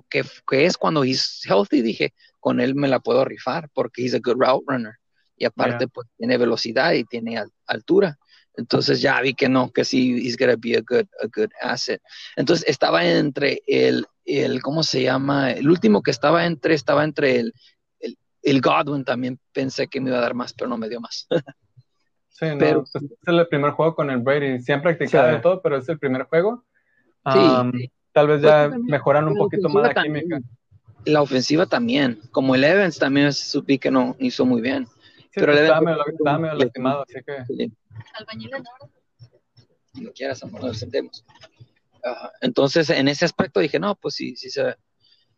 que, que es cuando he's healthy, dije, con él me la puedo rifar, porque he's a good route runner. Y aparte, Yeah. pues tiene velocidad y tiene al- altura. Entonces ya vi que no, que sí, he's gonna be a good, a good asset. Entonces estaba entre el, el, ¿cómo se llama? El último que estaba entre, estaba entre el, el, el Godwin también pensé que me iba a dar más, pero no me dio más. [laughs] Sí, no, Pero- pues, es el primer juego con el Brady. Sí han practicado Sí. de todo, pero es el primer juego. Sí, Um, sí. Tal vez Pues ya también, mejoran un poquito más la también. química. La ofensiva también, como el Evans también supí que no hizo muy bien. Sí, Pero pues, el medio, estaba medio lastimado, así que oro. Cuando quieras, amor, nos sentemos. Ajá. Entonces, en ese aspecto dije, no, pues sí, sí se,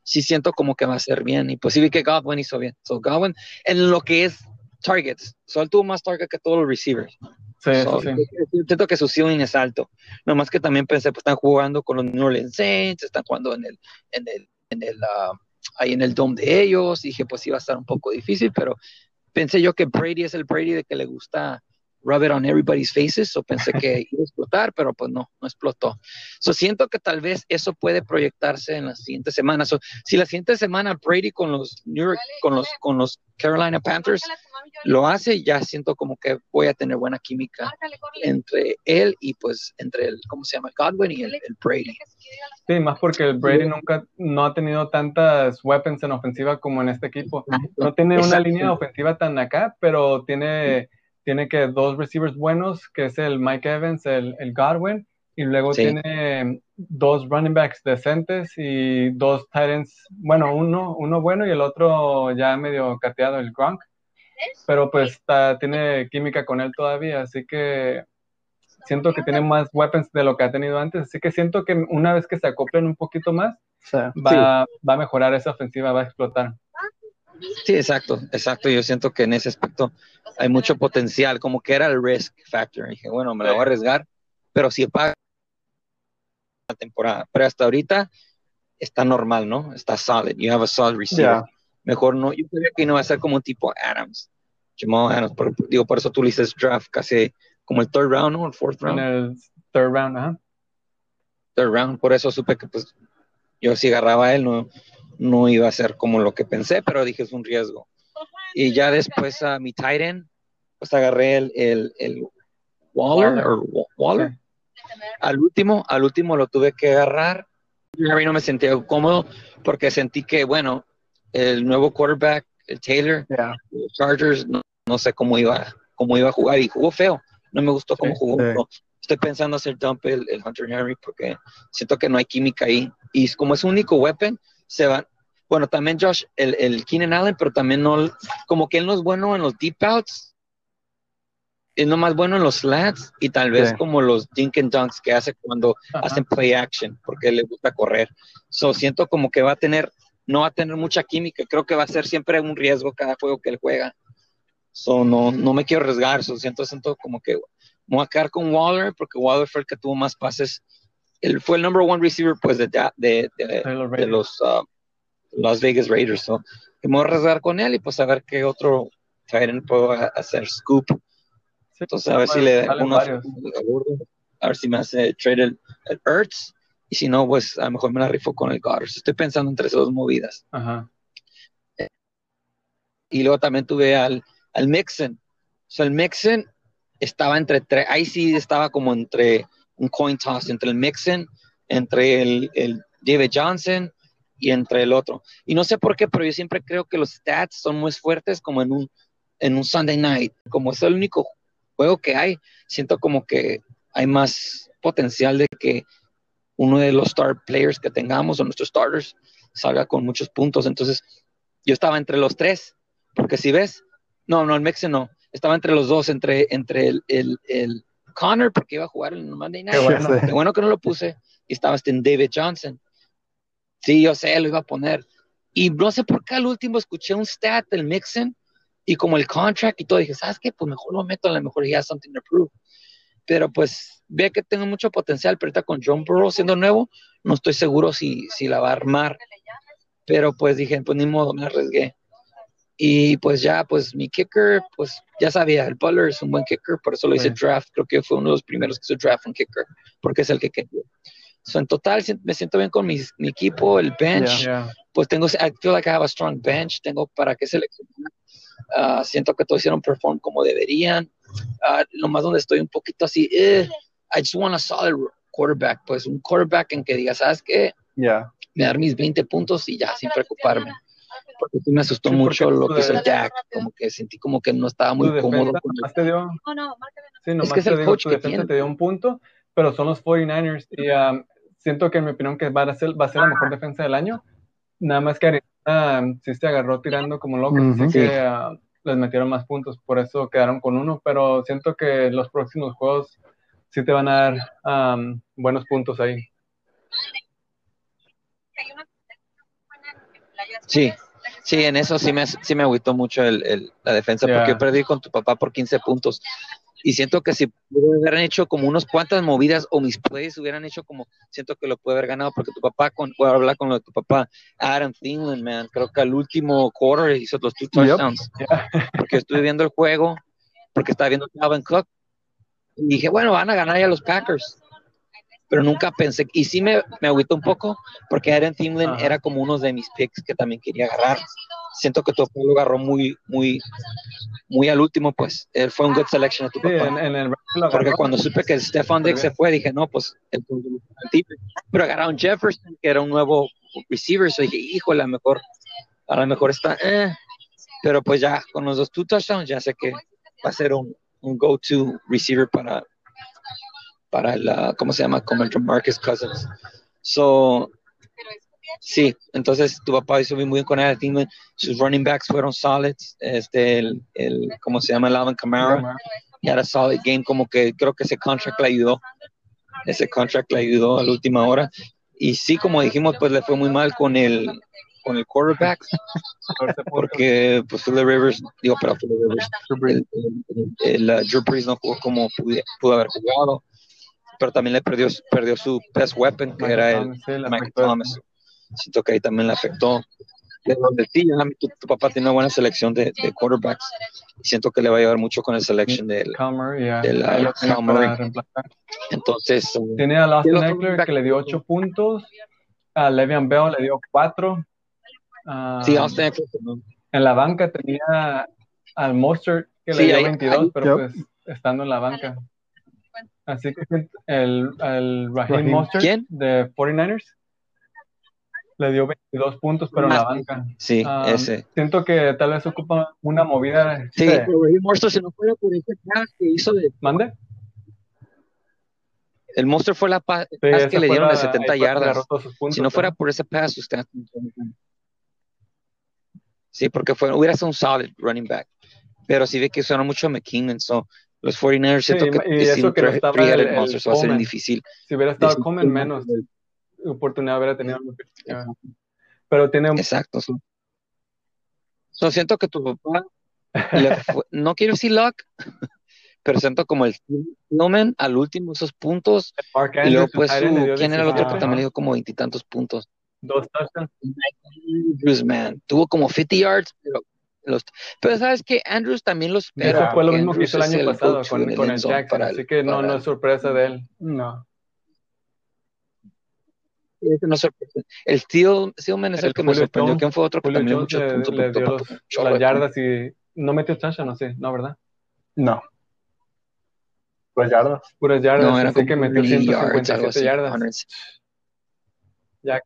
sí siento como que va a ser bien. Y pues sí vi que Godwin hizo bien. So Godwin, en lo que es targets, tuvo más target que todos los receivers. Sí, So, sí. Siento que su ceiling es alto. Nomás que también pensé, pues están jugando con los New Orleans Saints, están jugando en el, en el, en el, ah, ahí en el dome de ellos. Dije, pues iba a estar un poco difícil, pero pensé yo que Brady es el Brady de que le gusta rub it on everybody's faces, o pensé que [laughs] iba a explotar, pero pues no, no explotó. So, siento que tal vez eso puede proyectarse en las siguientes semanas. So, si la siguiente semana Brady con los New York, con los, con los Carolina Panthers lo hace, ya siento como que voy a tener buena química entre él y pues entre el, ¿cómo se llama? Godwin y el, el Brady. Sí, más porque el Brady nunca no ha tenido tantas weapons en ofensiva como en este equipo. No tiene una Exacto. línea ofensiva tan acá, pero tiene, tiene que dos receivers buenos, que es el Mike Evans, el, el Godwin, y luego Sí. tiene dos running backs decentes y dos tight ends, bueno, uno, uno bueno y el otro ya medio cateado, el Gronk, pero pues está- tiene química con él todavía, así que siento que tiene más weapons de lo que ha tenido antes, así que siento que una vez que se acoplen un poquito más, Sí. va, va a mejorar esa ofensiva, va a explotar. Sí, exacto, exacto. Yo siento que en ese aspecto hay mucho potencial, como que era el risk factor. dije, bueno, me la voy a arriesgar, pero si paga la temporada. Pero hasta ahorita está normal, ¿no? Está solid. You have a solid receiver. Yeah. Mejor no. Yo sabía que no va a ser como un tipo Adams. Jamal Adams. Por- digo, por eso tú le dices draft casi como el third round, ¿no? El fourth En round. el third round, ajá. third round. Por eso supe que pues yo si agarraba a él no, no iba a ser como lo que pensé, pero dije es un riesgo. Y ya después a mi tight end, pues agarré el, el, el Waller, o Wa- Waller. Al último, al último lo tuve que agarrar. Y a mí no me sentía cómodo porque sentí que, bueno, el nuevo quarterback, el Taylor, Yeah. los Chargers, no, no sé cómo iba, cómo iba a jugar y jugó feo. No me gustó cómo Sí, jugó. sí. No, Estoy pensando hacer dump el, el Hunter Henry porque siento que no hay química ahí. Y como es un único weapon, se va. Bueno, también Josh, el, el Keenan Allen, pero también no, como que él no es bueno en los deep outs. Es nomás bueno en los slats y tal vez Sí. como los dink and dunks que hace cuando Ajá. hacen play action, porque le gusta correr. So, siento como que va a tener, no va a tener mucha química. Creo que va a ser siempre un riesgo cada juego que él juega. So, no, no me quiero arriesgar. So, siento, siento como que me voy a quedar con Waller, porque Waller fue el que tuvo más pases. Él fue el number one receiver, pues, de, de, los uh, Las Vegas Raiders. So, voy a arriesgar con él y pues a ver qué otro end puedo hacer scoop. Sí, Entonces, a ver si le salen unos- varios. a ver si me hace trade el, el Ertz. Y si no, pues a lo mejor me la rifo con el Goddard. Estoy pensando entre esas dos movidas. Ajá. Y luego también tuve al, al Mixon. O sea, el Mixon estaba entre tres, ahí sí estaba como entre un coin toss, entre el Mixon, entre el, el David Johnson y entre el otro. Y no sé por qué, pero yo siempre creo que los stats son muy fuertes como en un, en un Sunday night. Como es el único juego que hay, siento como que hay más potencial de que uno de los star players que tengamos o nuestros starters salga con muchos puntos. Entonces, yo estaba entre los tres, porque si ves, no, no, el Mixon no, estaba entre los dos, entre, entre el, el, el Connor, porque iba a jugar en el Monday Night. Qué bueno. Sí. Qué bueno que no lo puse. Y estaba este en David Johnson. Sí, yo sé, lo iba a poner. Y no sé por qué al último escuché un stat del Mixon y como el contract y todo, dije, ¿sabes qué? Pues mejor lo meto, a lo mejor ya something to prove. Pero pues ve que tengo mucho potencial, pero ahorita con John Burrow siendo nuevo, no estoy seguro si, si la va a armar. Pero pues dije, pues ni modo, me arriesgué. Y pues ya, pues mi kicker, pues ya sabía, el Butler es un buen kicker, por eso lo hice Sí. draft. Creo que fue uno de los primeros que hizo draft un kicker, porque es el que quería. So, en total, me siento bien con mi, mi equipo, el bench. Yeah. Pues tengo, I feel like I have a strong bench. Tengo para qué seleccionar. Ah, siento que todos hicieron perform como deberían. Ah, nomás donde estoy un poquito así, eh, I just want a solid quarterback. Pues un quarterback en que diga, ¿sabes qué? Yeah. Me dar mis 20 puntos y ya, sin preocuparme. Porque sí me asustó Sí, mucho lo que es el defensa- Dak. Como que sentí como que no estaba muy cómodo. con el- nomás te dio, Oh, no, márcale. sí, nomás que es te el coach tu que tiene. te dio un punto, pero son los 49ers y um, siento que en mi opinión que va a ser, va a ser la mejor defensa del año. Nada más que Arizona um, sí se agarró tirando como loco, Ujú. así Sí. que uh, les metieron más puntos, por eso quedaron con uno, pero siento que los próximos juegos sí te van a dar um, buenos puntos ahí. Sí, sí, en eso sí me, sí me agüitó mucho el, el- la defensa, Yeah. porque yo perdí con tu papá por 15 puntos. Y siento que si hubieran hecho como unos cuantas movidas o mis plays hubieran hecho como, siento que lo puede haber ganado, porque tu papá, con, voy a hablar con lo de tu papá, Adam Thielen, man, creo que al último quarter hizo los two touchdowns. Yeah. Porque yo estuve viendo el juego, porque estaba viendo Calvin Cook, y dije, bueno, van a ganar ya los Packers. Pero nunca pensé, y sí me, me agüitó un poco, porque Aaron Ajá. era como uno de mis picks que también quería agarrar. Siento que tu papá lo agarró muy, muy, muy al último, pues. Él fue un good selection a tu Sí, papá. en, en el Porque cuando supe que Stefan Diggs se fue, dije, no, pues, el. Pero agarraron Jefferson, que era un nuevo receiver, so dije, híjole, a lo mejor, a lo mejor está, eh. Pero pues ya, con los dos two touchdowns, ya sé que va a ser un, un go-to receiver para, para la, ¿cómo se llama? El Marcus Cousins. So, sí, entonces tu papá hizo muy bien con él, sus running backs fueron solids, este, el, el ¿cómo se llama? El Alvin Kamara y era solid game, como que creo que ese contract le ayudó. Ese contract le ayudó a la última hora. Y sí, como dijimos, pues le fue muy mal con el con el quarterback, porque pues Philip Rivers, digo, pero Philip Rivers, el, el, el, uh, Drew Brees no jugó como pudo haber jugado, pero también le perdió, perdió su best weapon, que Michael era el sí, eso. Thomas. Siento que ahí también le afectó. De ti, ya, tu, tu papá tiene una buena selección de, de quarterbacks. Y siento que le va a llevar mucho con el selection del, yeah. de la- reemplazar. Entonces, um, Tiene a Austin Eckler back- que le dio 8 puntos. A Le'Veon Bell le dio 4. sí, Austin Eckler, ¿no? En la banca tenía al Mostert que Sí, le dio ahí- 22, ahí- pero pues estando en la banca. Así que el, el Raheem. Mostert ¿Quién? de 49ers le dio 22 puntos, pero en la banca. Sí, Ah, ese. Siento que tal vez ocupa una movida. Sí, Sí. pero Raheem Mostert, si no fuera por ese pass que hizo de. ¿Mande? El Monster fue la pa- Sí, pass esa que le dieron la- de 70 ahí fue que agarró yardas. puntos, Si no fuera ¿no? por ese pass, usted. Sí, porque fue, hubiera sido un solid running back. Pero sí ve que suena mucho a McKinnon. So, los 49ers Sí, siento que y eso que no estaba el- el monsters va a ser difícil. Si hubiera estado Sí, Coleman, menos oportunidad hubiera tenido. Pero tiene un Exacto. So, So, siento que tu papá fue- [laughs] no quiero decir luck, [laughs] pero siento como el Tillman al último esos puntos y luego pues su dio ¿quién era el otro que 17, también le ¿no? dio como veintitantos puntos? Dos touchdowns. Tuvo como 50 yards, pero, los, pero sabes que Andrews también los Eso fue lo mismo que Andrews hizo el año pasado con, con el Jackson, para- así que no, para- no es sorpresa de él. No. Ese no. El Thiel- Thielman es el, El que me Julio sorprendió. Jones- ¿Quién fue otro que Julio también dio muchos le, puntos? le pero dio tampoco los- las yardas y no metió touchdown, no sé, no, ¿verdad? No. Pues yardas. Puras yardas, No, era así como que metió 30 yards, algo 157 así. yardas. 100. Ya.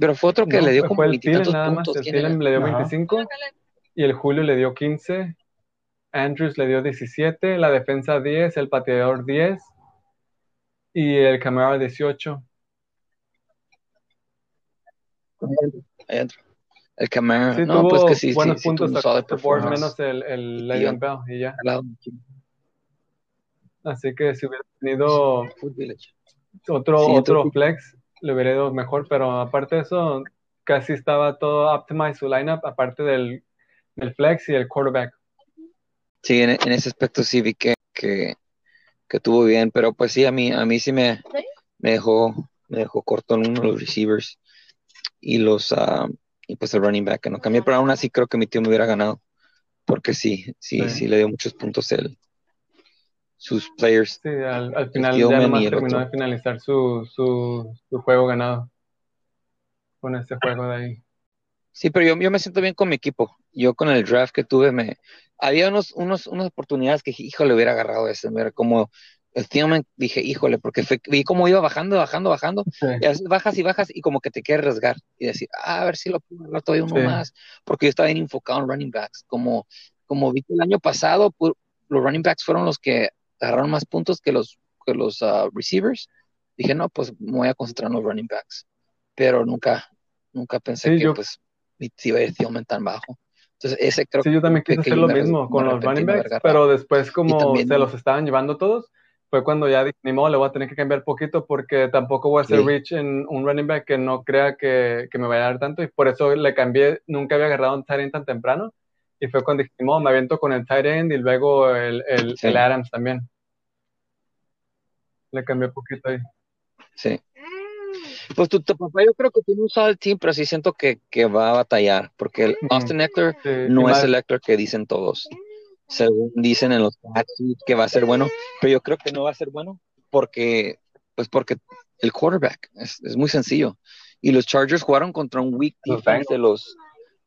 Pero fue otro que No, le dio fue como el Thielen nada más, puntos. el. Thielen le dio Ajá. 25 y el Julio le dio 15, Andrews le dio 17, la defensa 10, el pateador 10 y el Camara 18. Ahí entra. El Camara. Sí, no, tuvo pues que sí, buenos sí, sí, puntos tuvo un board, menos el, el Le'Veon. Bell y ya. Así que si hubiera tenido otro otro- flex, le hubiera ido mejor, pero aparte de eso, casi estaba todo optimized su lineup, aparte del, del flex y el quarterback. Sí, en, en ese aspecto sí vi que, que, que tuvo bien, pero pues sí, a mí, a mí sí me, me dejó, me dejó corto en uno de los receivers y los ah, y pues el running back que no cambié, pero aún así creo que mi tío me hubiera ganado, porque sí, sí, Sí. sí le dio muchos puntos él, sus players. Sí, al, al final ya nomás terminó de finalizar su, su, su juego ganado con este juego de ahí. Sí, pero yo, yo me siento bien con mi equipo. Yo con el draft que tuve, me había unos, unos, unas oportunidades que híjole, hubiera agarrado ese. Era como el Thielman, dije, híjole, porque fue- vi cómo iba bajando, bajando, bajando. Y a veces bajas y bajas y como que te quieres arriesgar y decir, ah, a ver si lo puedo agarrar todavía uno Sí. más. Porque yo estaba bien enfocado en running backs. Como, como vi que el año pasado, los running backs fueron los que agarraron más puntos que los, que los ah, receivers. Dije, no, pues me voy a concentrar en los running backs. Pero nunca, nunca pensé Sí, que yo- pues mi- iba a ir tan bajo. Entonces, ese creo Sí, yo también quise hacer lo mismo con los running backs, pero después como también- se los estaban llevando todos, fue cuando ya dije, ni modo, le voy a tener que cambiar poquito porque tampoco voy a hacer Sí. reach en un running back que no crea que, que me vaya a dar tanto y por eso le cambié, nunca había agarrado un tight tan temprano y fue cuando modo, me aviento con el tight end y luego el, el, Sí. el Adams también. Le cambié poquito ahí. Sí. Pues tu, tu papá yo creo que tiene un solid team, pero sí siento que, que va a batallar, porque el. Austin Eckler Sí, no es más- el Eckler que dicen todos. Según dicen en los que va a ser bueno, pero yo creo que no va a ser bueno porque, pues porque el quarterback es, es muy sencillo. Y los Chargers jugaron contra un weak defense de los,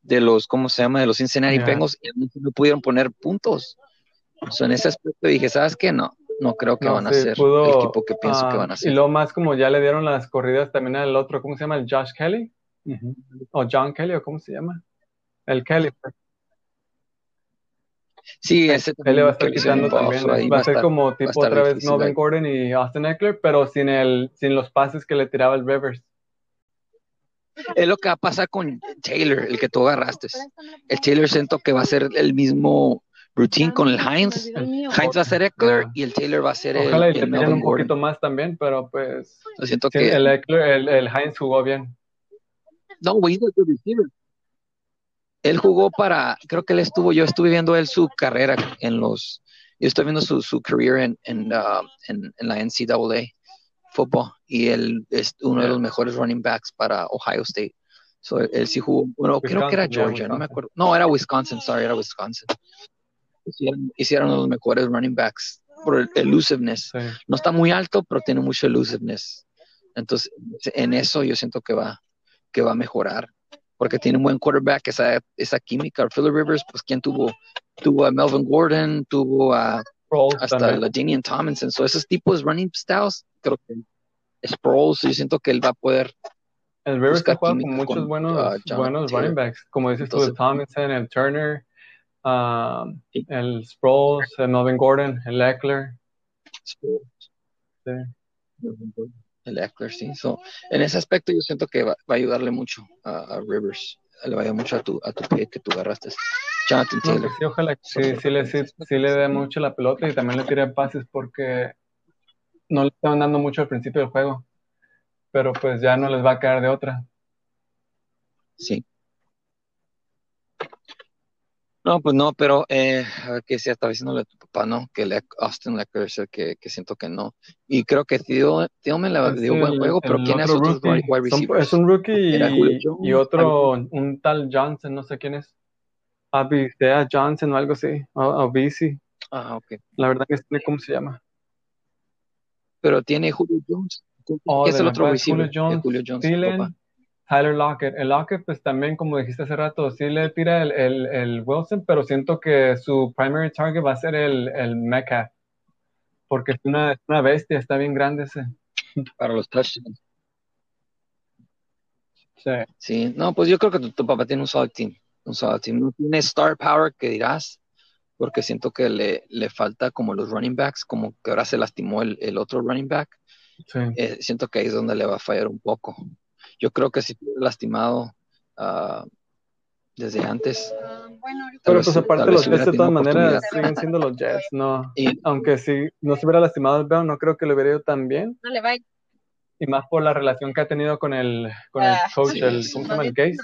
de los, ¿cómo se llama? De los Cincinnati Ya. Bengals y no pudieron poner puntos. So, en ese aspecto dije, ¿sabes qué? No, no creo que No, van a ser pudo, el equipo que pienso que ah, van a Y ser. luego más como ya le dieron las corridas también al otro, ¿cómo se llama? El Josh Kelly, o John Kelly, o ¿cómo se llama? El Kelly. Sí, ese también va a estar quitando también. Va a ser estar- como tipo otra vez Melvin. Gordon y Austin Eckler, pero sin el, sin los pases que le tiraba el Rivers. Es lo que va a pasar con Taylor, el que tú agarraste. El Taylor siento que va a ser el mismo routine con el Heinz. Heinz va a ser Eckler Ah. y el Taylor va a ser el, Ojalá y el le tiren Melvin un Gordon. poquito más también, pero pues Yo siento sí, que el, Eckler, el, el Heinz jugó bien. no, güey, receiver. Él jugó para, creo que él estuvo, yo estuve viendo él su carrera en los, yo estoy viendo su, su career en, en, uh, en, en la NCAA fútbol y él es uno de los mejores running backs para Ohio State. So, él sí jugó, bueno, creo que era Georgia, no me acuerdo. No, era Wisconsin, sorry, era Wisconsin. Hicieron, hicieron los mejores running backs por el elusiveness. Sí. No está muy alto, pero tiene mucho elusiveness. Entonces, en eso yo siento que va, que va a mejorar. Porque tiene un buen quarterback, esa, esa química. Phillip Rivers, pues, ¿quién tuvo? Tuvo a Melvin Gordon, tuvo a Sproles hasta también. la Danian Tomlinson. So, esos tipos running styles, creo que Sproles, yo siento que él va a poder. El Rivers ha jugado con muchos con, buenos, uh, buenos running backs, como dices tú, el Tomlinson, el Turner, um, Sí. el Sproles, el Melvin Gordon, el Eckler. Sproles. Sí. El Eckler, sí. So, en ese aspecto yo siento que va, va a ayudarle mucho a, a Rivers. Le va a ayudar mucho a tu, a tu pick que tú agarraste. Jonathan No, Taylor. pues sí, ojalá que sí, sí le, sí, sí le dé mucho la pelota y también le tire pases porque no le estaban dando mucho al principio del juego, pero pues ya no les va a caer de otra. Sí. No, pues no, pero eh, a ver qué decía, estaba diciéndole a tu papá, ¿no? Que le, Austin Lecker es el que, que siento que no. Y creo que Theo, Theo me la dio sí, buen el- juego, pero el ¿quién es otro wide es un rookie y, otro, un tal Johnson, no sé quién es. Abisea Johnson o algo así, o Abisi, Ah, ok. la verdad que no sé cómo se llama. Pero tiene Julio Jones. Oh, ¿Qué es el otro receiver? Julio Jones, de Julio Jones, Thielen. Tyler Lockett. El Lockett, pues también, como dijiste hace rato, sí le tira el, el, el Wilson, pero siento que su primary target va a ser el, el Metcalf, porque es una, una bestia, está bien grande ese. Para los touchdowns. Sí. Sí, no, pues yo creo que tu, tu papá tiene un solid team. Un solid team. No tiene star power que dirás, porque siento que le, le falta como los running backs, como que ahora se lastimó el, el otro running back. Sí. eh, siento que ahí es donde le va a fallar un poco. Yo creo que si estuviera lastimado ah, desde antes, bueno, Pero vez- pues aparte los Jets de todas maneras siguen siendo los Jets, no. Y- Aunque si no se hubiera lastimado el Bell, no creo que le hubiera ido tan bien. no le va a Y más por la relación que ha tenido con el, con el Ah, coach, sí, el, sí. ¿cómo se llama? El Gaze.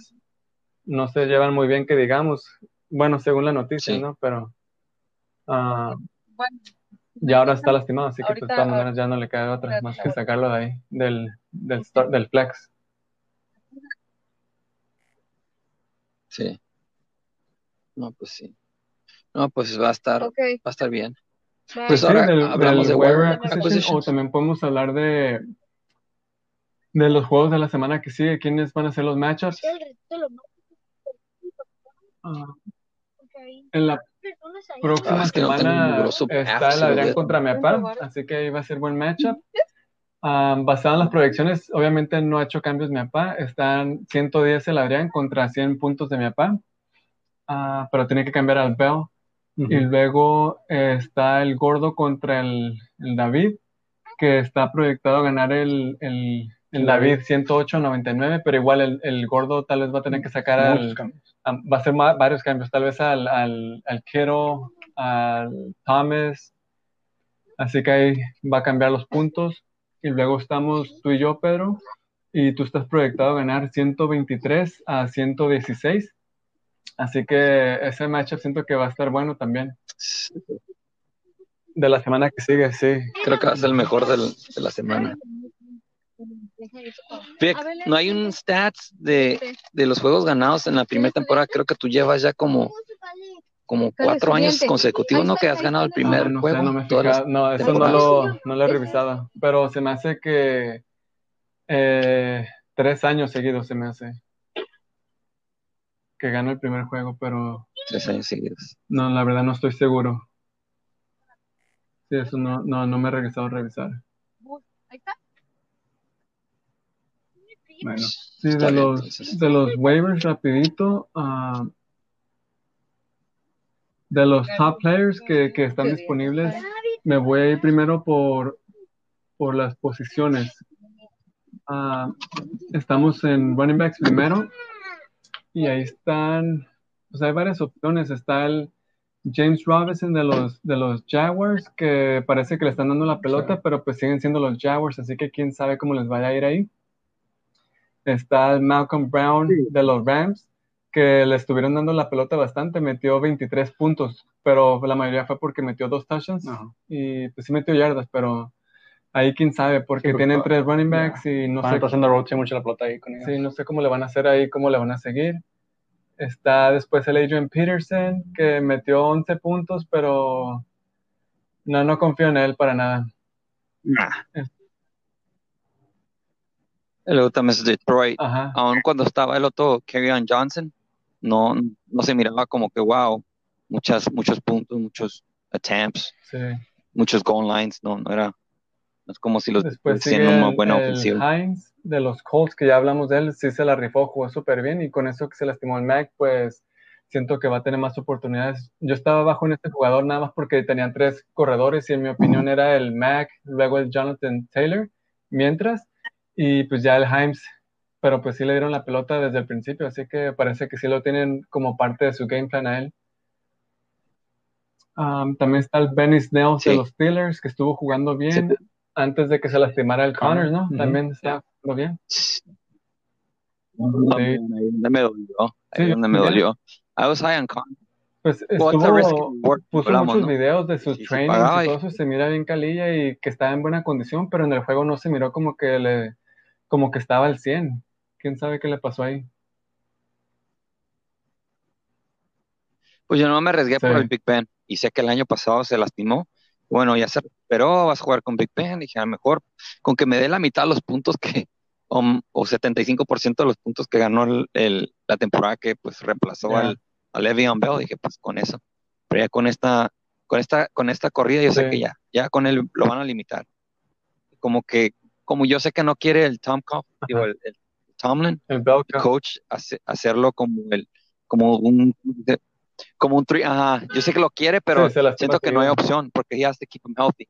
No se llevan muy bien que digamos. Bueno, según la noticia, Sí. ¿no? Pero ah, Bueno, ya ahora está lastimado, así que pues, de todas maneras ya no le queda otra más que sacarlo de ahí, del, del, flex. sí. No, pues sí. No, pues va a estar, va a estar bien. bye. Pues Sí, ahora del, hablamos del de waiver waiver acquisition, acquisitions. o también podemos hablar de de los juegos de la semana que sigue, quiénes van a ser los matchups. Ah, en la próxima Ah, es que no tengo un semana está el Adrián contra Meapa, así que ahí va a ser buen matchup. Ah, basado en las proyecciones, obviamente no ha hecho cambios Meapa, están 110 el Adrián contra 100 puntos de Meapa, Ah, pero tiene que cambiar al Bell. Y luego eh, está el Gordo contra el, el David, que está proyectado a ganar el, el, el David 108-99, pero igual el, el Gordo tal vez va a tener que sacar al, a- va a ser ma- varios cambios, tal vez al, al, al Kittle, al Thomas, Así que ahí va a cambiar los puntos. Y luego estamos tú y yo, Pedro, y tú estás proyectado a ganar 123 a 116. Así que ese matchup siento que va a estar bueno también. De la semana que sigue, sí. Creo que va a ser el mejor del- de la semana. Vic, no hay un stats de, de los juegos ganados en la primera temporada. Creo que tú llevas ya como, como cuatro años consecutivos, ¿no? Que has ganado el primer no, no juego. sé, no me. No, eso no lo, no lo he revisado. Pero se me hace que eh, tres años seguidos se me hace que gano el primer juego, pero Tres años seguidos. no, la verdad no estoy seguro. Sí, eso no, no, no me he regresado a revisar. Ahí está. Bueno, sí, de bien, los, entonces. de los waivers rapidito, ah, de los top players que, que están disponibles, me voy a ir primero por, por las posiciones. Ah, estamos en running backs primero y ahí están, pues hay varias opciones. Está el James Robinson de los, de los Jaguars, que parece que le están dando la pelota, pero pues siguen siendo los Jaguars, así que quién sabe cómo les vaya a ir ahí. Está Malcolm Brown de los Rams, que le estuvieron dando la pelota bastante, metió 23 puntos, pero la mayoría fue porque metió dos touchdowns y pues sí metió yardas, pero ahí quién sabe, porque Sí, tienen tres running backs y no Van sé, haciendo mucho la pelota ahí con ellos. sí, no sé cómo le van a hacer ahí, cómo le van a seguir. Está después el Adrian Peterson, que metió 11 puntos, pero no, no confío en él para nada. Nah. Luego también es Detroit. Ajá, Aún cuando estaba el otro Kerryon Johnson, no, no se miraba como que wow, muchas, muchos puntos, muchos attempts, sí. muchos goal lines, no, no era, no es como si los Después sigue tienen una el, buena el ofensiva. Hines de los Colts, que ya hablamos de él, sí se la rifó, jugó súper bien y con eso que se lastimó el Mac, pues siento que va a tener más oportunidades. Yo estaba bajo en este jugador nada más porque tenían tres corredores y en mi opinión era el Mac, luego el Jonathan Taylor, mientras, y pues ya el Himes, pero pues sí le dieron la pelota desde el principio, así que parece que sí lo tienen como parte de su game plan a él. Um, también está el Benny Snell Sí. de los Steelers, que estuvo jugando bien Sí. antes de que se lastimara el Connors, ¿no? También está jugando bien. Donde me dolió, ahí Sí, donde me dolió. I was high on Con. Pues estuvo, puso Hablamos, muchos ¿no? videos de sus Sí, trainings y- todo eso, se mira bien calilla y que está en buena condición, pero en el juego no se miró como que le, como que estaba al 100. ¿Quién sabe qué le pasó ahí? Pues yo no me arriesgué Sí. por el Big Ben y sé que el año pasado se lastimó. Bueno, ya se recuperó, vas a jugar con Big Ben. Dije, a lo mejor con que me dé la mitad de los puntos que, um, o 75% de los puntos que ganó el, el- la temporada que pues reemplazó al, a Le'Veon Bell, dije, pues con eso. Pero ya con esta, con esta, con esta corrida yo sé que ya, ya con él lo van a limitar. Como que, como yo sé que no quiere el Tom Coughlin, digo, el, el Tomlin, El el coach hace- hacerlo como el como un de- como un tri- ajá, yo sé que lo quiere pero Sí, siento que no hay opción porque he has to keep him healthy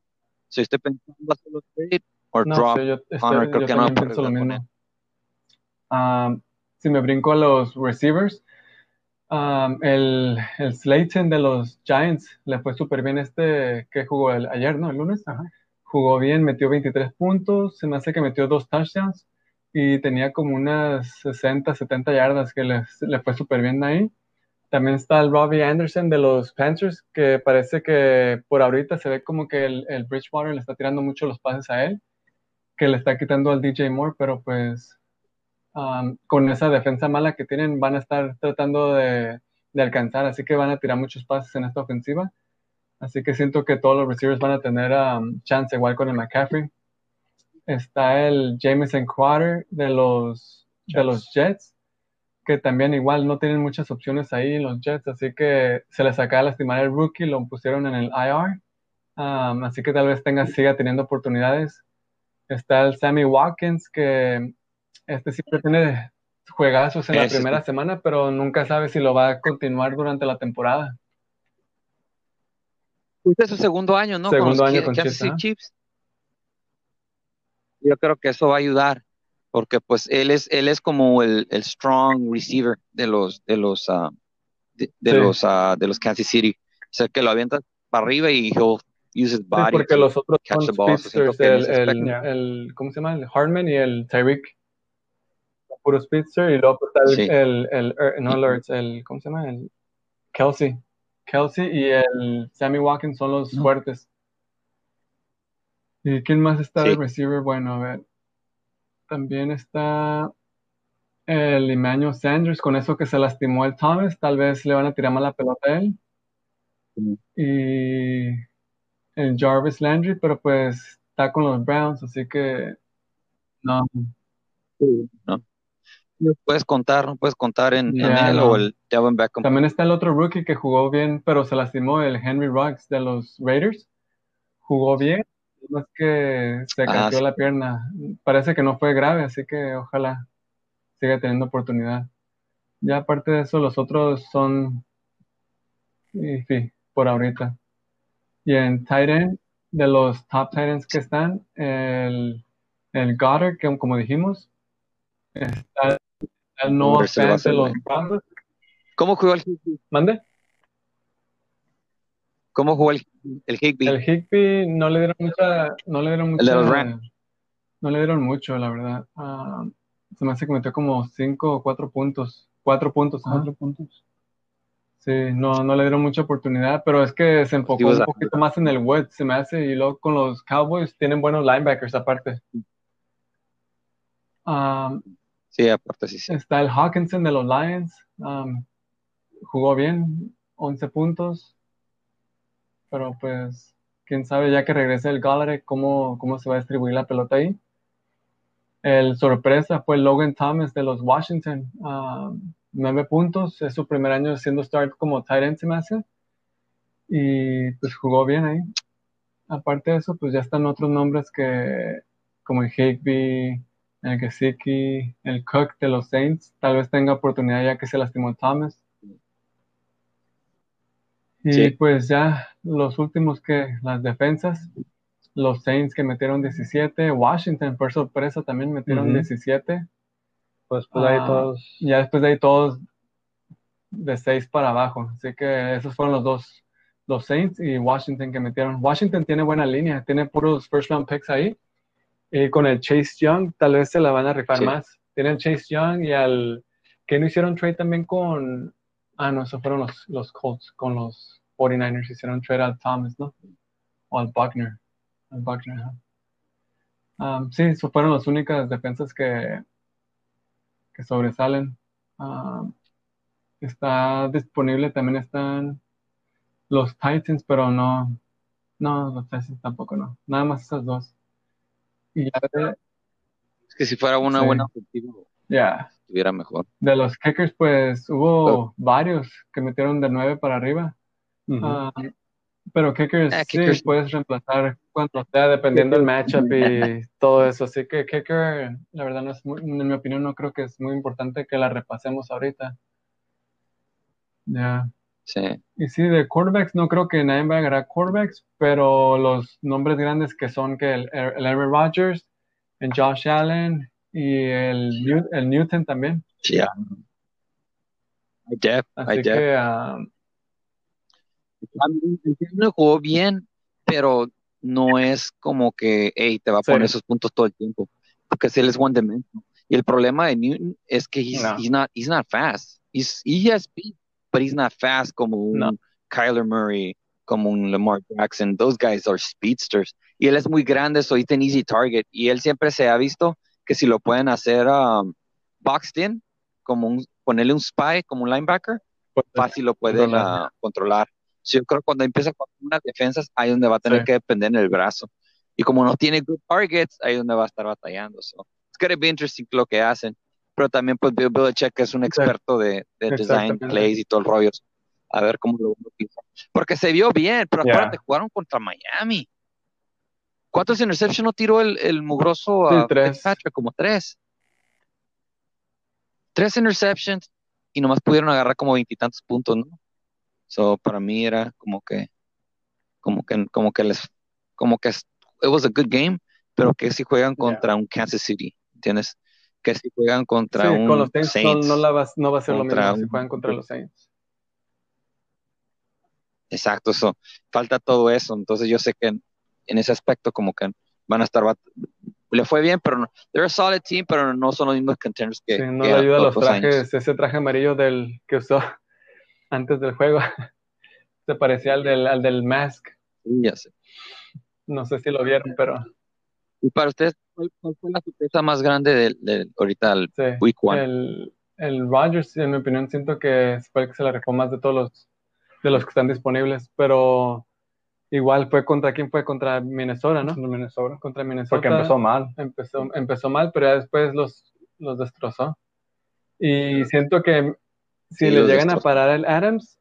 so estoy pensando hacerlo trade or No, drop sí, yo, estoy- Connor, creo yo que no pienso lo mismo. Um, si me brinco a los receivers, um, el, el Slayton de los Giants le fue súper bien este que jugó el, ayer, ¿no? El lunes. Jugó bien, metió 23 puntos, se me hace que metió dos touchdowns y tenía como unas 60, 70 yardas que le, fue súper bien ahí. También está el Robbie Anderson de los Panthers, que parece que por ahorita se ve como que el, el Bridgewater le está tirando mucho los pases a él, que le está quitando al DJ Moore, pero pues um, con esa defensa mala que tienen van a estar tratando de, de alcanzar, así que van a tirar muchos pases en esta ofensiva. Así que siento que todos los receivers van a tener um, chance, igual con el McCaffrey. Está el Jameson Crowder de los, de los Jets, que también igual no tienen muchas opciones ahí en los Jets, así que se les acaba de lastimar el rookie, lo pusieron en el IR, um, así que tal vez tenga, siga teniendo oportunidades. Está el Sammy Watkins, que este siempre tiene juegazos en la primera semana, pero nunca sabe si lo va a continuar durante la temporada. Este es su segundo año no Segundo los año con Kansas Chiefs, City. Chiefs yo creo que eso va a ayudar porque pues él es él es como el, el strong receiver de los de los ah, de, de Sí. los ah, de los Kansas City o sea que lo avientas para arriba y he'll use his Sí, body porque to los otros catch son the ball. speedsters, el, el, el- ¿cómo se llama? El Hardman y el Tyreek. Puro speedster. Y luego el, Sí. el, el- er, no el, ¿cómo se llama? El Kelsey. Kelsey y el Sammy Watkins son los fuertes. ¿Y quién más está de Sí. receiver? Bueno, a ver. También está el Emmanuel Sanders, con eso que se lastimó el Thomas, tal vez le van a tirar más la pelota a él. Y el Jarvis Landry, pero pues está con los Browns, así que no, ¿no? Puedes contar, no puedes contar en, en Ya, él no. o el Devin Beckham. También está el otro rookie que jugó bien, pero se lastimó, el Henry Ruggs de los Raiders. Jugó bien, más que se Ah, sí. la pierna. Parece que no fue grave, así que ojalá siga teniendo oportunidad. Ya aparte de eso, los otros son, y sí, por ahorita. Y en tight end, de los top tight ends que están, el, el Goddard, que como dijimos, está el los. Broncos. ¿Cómo jugó el Higby? ¿Mande? ¿Cómo jugó el, el Higby? El Higby no le dieron mucha, no le dieron El de los mucha, Rams. no le dieron mucho, la verdad. Ah, se me hace que metió como cinco o cuatro puntos, cuatro puntos, ajá. Cuatro puntos. Sí, no, no le dieron mucha oportunidad, pero es que se enfocó was un poquito más en el Woods, se me hace, y luego con los Cowboys tienen buenos linebackers aparte. Ah, Sí, aparte sí. Está el Hawkinson de los Lions. um, jugó bien, 11 puntos. Pero pues, quién sabe, ya que regrese el Galladay, cómo, cómo se va a distribuir la pelota ahí. El sorpresa fue Logan Thomas de los Washington. um, 9 puntos, es su primer año siendo start como tight end se. Y pues jugó bien ahí. Aparte de eso, pues ya están otros nombres que, como el Higby, el Gesicki, el Cook de los Saints, tal vez tenga oportunidad ya que se lastimó Thomas. Y Sí. pues ya los últimos que, las defensas, los Saints que metieron 17, Washington por sorpresa también metieron. 17. 17. Pues, pues ahí Ah, todos. Ya después de ahí todos de 6 para abajo. Así que esos fueron los dos, los Saints y Washington que metieron. Washington tiene buena línea, tiene puros first round picks ahí. Y con el Chase Young tal vez se la van a rifar Sí. más. Tienen Chase Young y al que no hicieron trade también con ah no, esos fueron los, los Colts con los 49ers hicieron trade al Thomas, ¿no? O al Buckner. Al Buckner, ajá. Um, sí, fueron las únicas defensas que, que sobresalen. Um, está disponible, también están los Titans, pero no, no, los Titans tampoco no. Nada más esas dos. Y ya de, Es que si fuera una Sí. buena ofensiva, ya, estuviera mejor. de los kickers, pues hubo varios que metieron de nueve para arriba. Ah, pero kickers, Ah, sí, kickers. puedes reemplazar cuando sea, dependiendo del matchup y [laughs] todo eso. Así que kicker, la verdad, no es muy- en mi opinión, no creo que es muy importante que la repasemos ahorita. Ya. Sí. Y sí, de quarterbacks, no creo que nadie va a agarrar quarterbacks, pero los nombres grandes que son que el, el Aaron Rodgers, el Josh Allen y el, el Newton también. Sí, ya. I def, I Así def. que ah, El Cleveland jugó bien, pero no es como que, hey, te va a Sí. poner esos puntos todo el tiempo, porque si él es one dimensional. Y el problema de Newton es que he's, No. he's not, he's not fast. He's, he has speed, but he's not fast como un No. Kyler Murray, como un Lamar Jackson. Those guys are speedsters. Y él es muy grande, so he's an easy target. Y él siempre se ha visto que si lo pueden hacer um, boxed in, como un, ponerle un spy, como un linebacker, pues, fácil lo pueden Controlar. ah, controlar. So, yo creo que cuando empieza con unas defensas, ahí es donde va a tener Sí. que depender en el brazo. Y como no tiene good targets, ahí es donde va a estar batallando. So, it's gonna be interesting lo que hacen. Pero también, pues, Bill Belichick es un experto de, de design plays y todo el rollo. A ver cómo lo utiliza. Porque se vio bien, pero Yeah. acuérdate, jugaron contra Miami. ¿Cuántos interceptions no tiró el, el mugroso Sí, a tres. Como tres. Tres interceptions y nomás pudieron agarrar como veintitantos puntos, ¿no? So, para mí era como que, como que, como que les, como que it was a good game, pero que si juegan contra un Kansas City, ¿entiendes? Que si juegan contra Sí, un con los Saints, no- Saints. No, la va, no va a ser lo mismo si juegan contra los Saints. Exacto, eso. Falta todo eso. Entonces yo sé que en, en ese aspecto como que van a estar le fue bien, pero no, they're a solid team, pero no son los mismos contenders que, Sí, no que le ayuda a los años. trajes, ese traje amarillo del que usó [laughs] antes del juego. [laughs] Se parecía al del, al del Mask. Sí, ya sé. No sé si lo vieron, pero Y para ustedes, ¿cuál, cuál fue la sorpresa más grande del, del- ahorita sí. Week One? El, el Rodgers, en mi opinión, siento que fue el que se la rifó más de todos los, de los que están disponibles, pero igual fue contra quién fue contra Minnesota, ¿no? Minnesota. Contra Minnesota. Porque empezó mal. empezó, empezó mal, pero ya después los, los destrozó. Y siento que si le llegan a parar el Adams,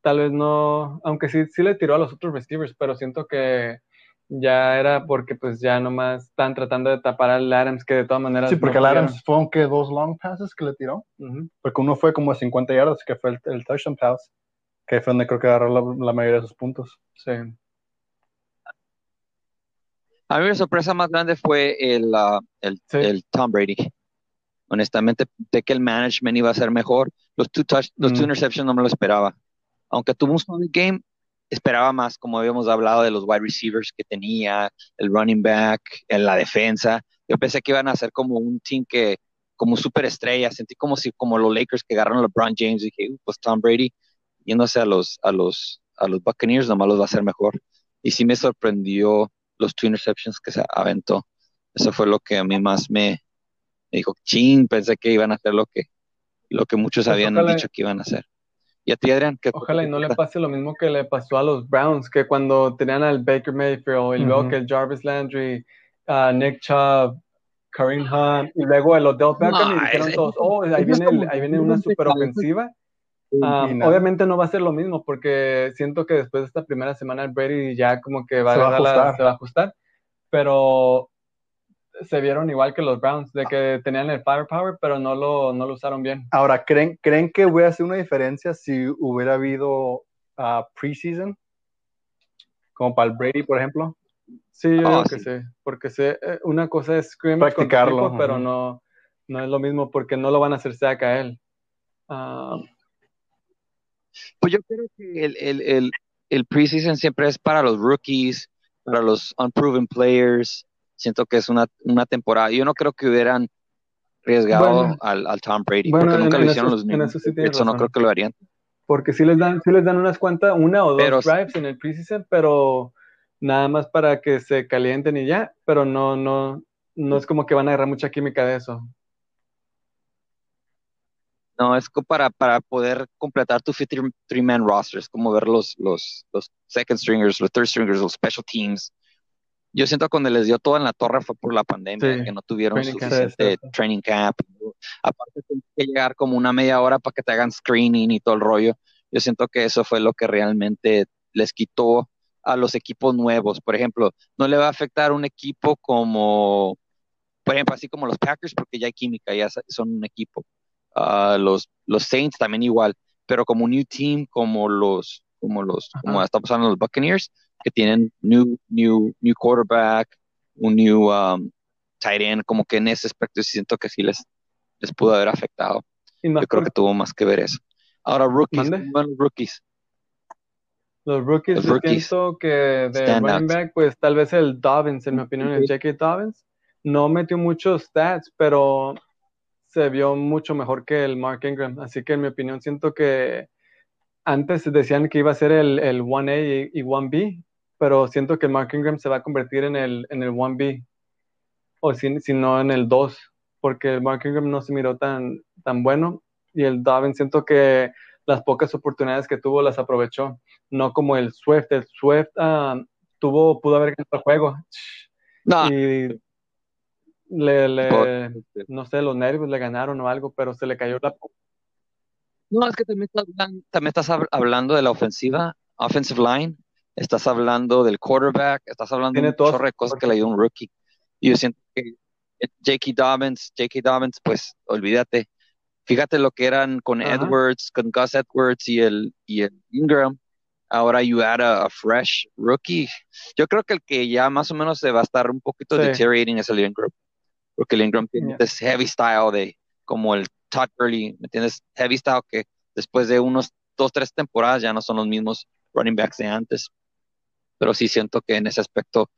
tal vez no, aunque sí, sí le tiró a los otros receivers, pero siento que ya era porque pues ya nomás están tratando de tapar al Adams, que de todas maneras Sí, porque no el Adams fueron que dos long passes que le tiró. Porque uno fue como a 50 yardas, que fue el, el touchdown pass, que fue donde creo que agarró la, la mayoría de sus puntos. Sí. A mí la sorpresa más grande fue el, ah, el, Sí. el Tom Brady. Honestamente, de que el management iba a ser mejor. Los two, touch, los two interceptions no me lo esperaba. Aunque tuvo un solid game, esperaba más, como habíamos hablado de los wide receivers que tenía, el running back, en la defensa. Yo pensé que iban a ser como un team que, como superestrella. Sentí como si, como los Lakers que agarraron a LeBron James. Dije, "Uh, pues Tom Brady, yéndose a los, a los, a los Buccaneers, nomás los va a hacer mejor. Y sí me sorprendió los two interceptions que se aventó. Eso fue lo que a mí más me, me dijo, ching, pensé que iban a hacer lo que, lo que muchos Pues habían ojalá- dicho que iban a hacer. Y a ti, Adrián, ¿qué Ojalá y no le pase lo mismo que le pasó a los Browns, que cuando tenían al Baker Mayfield y luego que el Jarvis Landry, uh, Nick Chubb, Kareem Hunt y luego el Odell Beckham y dijeron ese- todos, oh, ahí viene, el- como- ahí viene una super ofensiva. Y nada. obviamente no va a ser lo mismo porque siento que después de esta primera semana el Brady ya como que va, Se va a la- ajustar. se va a ajustar, pero se vieron igual que los Browns, de que tenían el firepower, pero no lo, no lo usaron bien. Ahora, ¿creen, ¿creen que hubiera sido una diferencia si hubiera habido ah, preseason? Como para el Brady, por ejemplo. Sí, yo Ah, creo que sí. porque sé, eh, una cosa es Practicarlo, equipo, pero no, no es lo mismo porque no lo van a hacer sack a él. Ah, Pues yo creo que el, el, el, el preseason siempre es para los rookies, para los unproven players. Siento que es una, una temporada. Yo no creo que hubieran arriesgado Bueno. al, al Tom Brady, Bueno, porque nunca en- lo en hicieron eso- los sí Eso no creo que lo harían. porque sí les dan, sí les dan unas cuantas, una o dos Pero- drives en el preseason, pero nada más para que se calienten y ya, pero no, no, no es como que van a agarrar mucha química de eso. No, es para, para poder completar tu 53-man roster. Es como ver los, los, los second stringers, los third stringers, los special teams. Yo siento que cuando les dio todo en la torre fue por la pandemia, Sí, que no tuvieron training suficiente training camp. Aparte, tienes que llegar como una media hora para que te hagan screening y todo el rollo. Yo siento que eso fue lo que realmente les quitó a los equipos nuevos. Por ejemplo, no le va a afectar un equipo como, por ejemplo, así como los Packers, porque ya hay química, ya son un equipo. Ah, los, los Saints también igual, pero como un new team, como los, como los, como está pasando los Buccaneers, que tienen new, new, new quarterback, un new um, tight end, como que en ese aspecto siento que sí les, les pudo haber afectado. Yo creo que tuvo más que ver eso. Ahora, rookies, ¿Mande? ¿cómo van los rookies? los rookies, Los yo rookies. siento que de running back, pues tal vez el Dobbins, en mi opinión, el J.K. Dobbins, no metió muchos stats, pero se vio mucho mejor que el Mark Ingram. Así que en mi opinión siento que antes decían que iba a ser el, el 1A y, y 1B, pero siento que Mark Ingram se va a convertir en el, en el 1B, o si, si no en el 2, porque el Mark Ingram no se miró tan, tan bueno, y el Dobbins siento que las pocas oportunidades que tuvo las aprovechó, no como el Swift. El Swift ah, tuvo, pudo haber ganado el juego No, y le, le- no sé, los nervios le ganaron o algo, pero se le cayó la... No, es que también estás, también hablando de la ofensiva, offensive line, estás hablando del quarterback, estás hablando Tiene de un todas chorro de cosas que le dio un rookie. Y yo siento que eh, J.K. Dobbins, J.K. Dobbins, pues olvídate. Fíjate lo que eran con. Edwards, con Gus Edwards y el, y el Ingram. Ahora you add a, a fresh rookie. Yo creo que el que ya más o menos se va a estar un poquito Sí. deteriorating es el Ingram. Porque el Ingram tiene Ya. ese heavy style de como el Todd Gurley, ¿me entiendes? Heavy style que después de unos dos, tres temporadas ya no son los mismos running backs de antes. Pero sí siento que en ese aspecto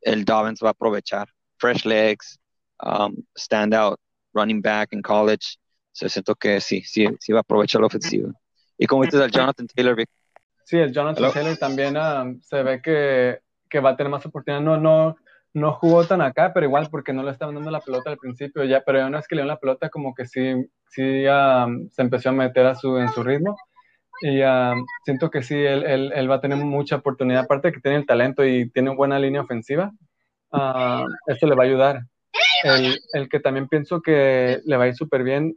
el Dobbins va a aprovechar. Fresh legs, um, standout running back in college. So siento que sí, sí, sí va a aprovechar la ofensiva. Y como dices, el Jonathan Taylor, Vic, Sí, el Jonathan Hello. Taylor también ah, se ve que, que va a tener más oportunidad. No, no, no jugó tan acá, pero igual porque no le estaban dando la pelota al principio ya, pero una vez que le dio la pelota como que sí, sí ah, se empezó a meter a su, en su ritmo. Y ah, siento que sí, él, él, él va a tener mucha oportunidad, aparte de que tiene el talento y tiene buena línea ofensiva, esto le va a ayudar. El, el que también pienso que le va a ir súper bien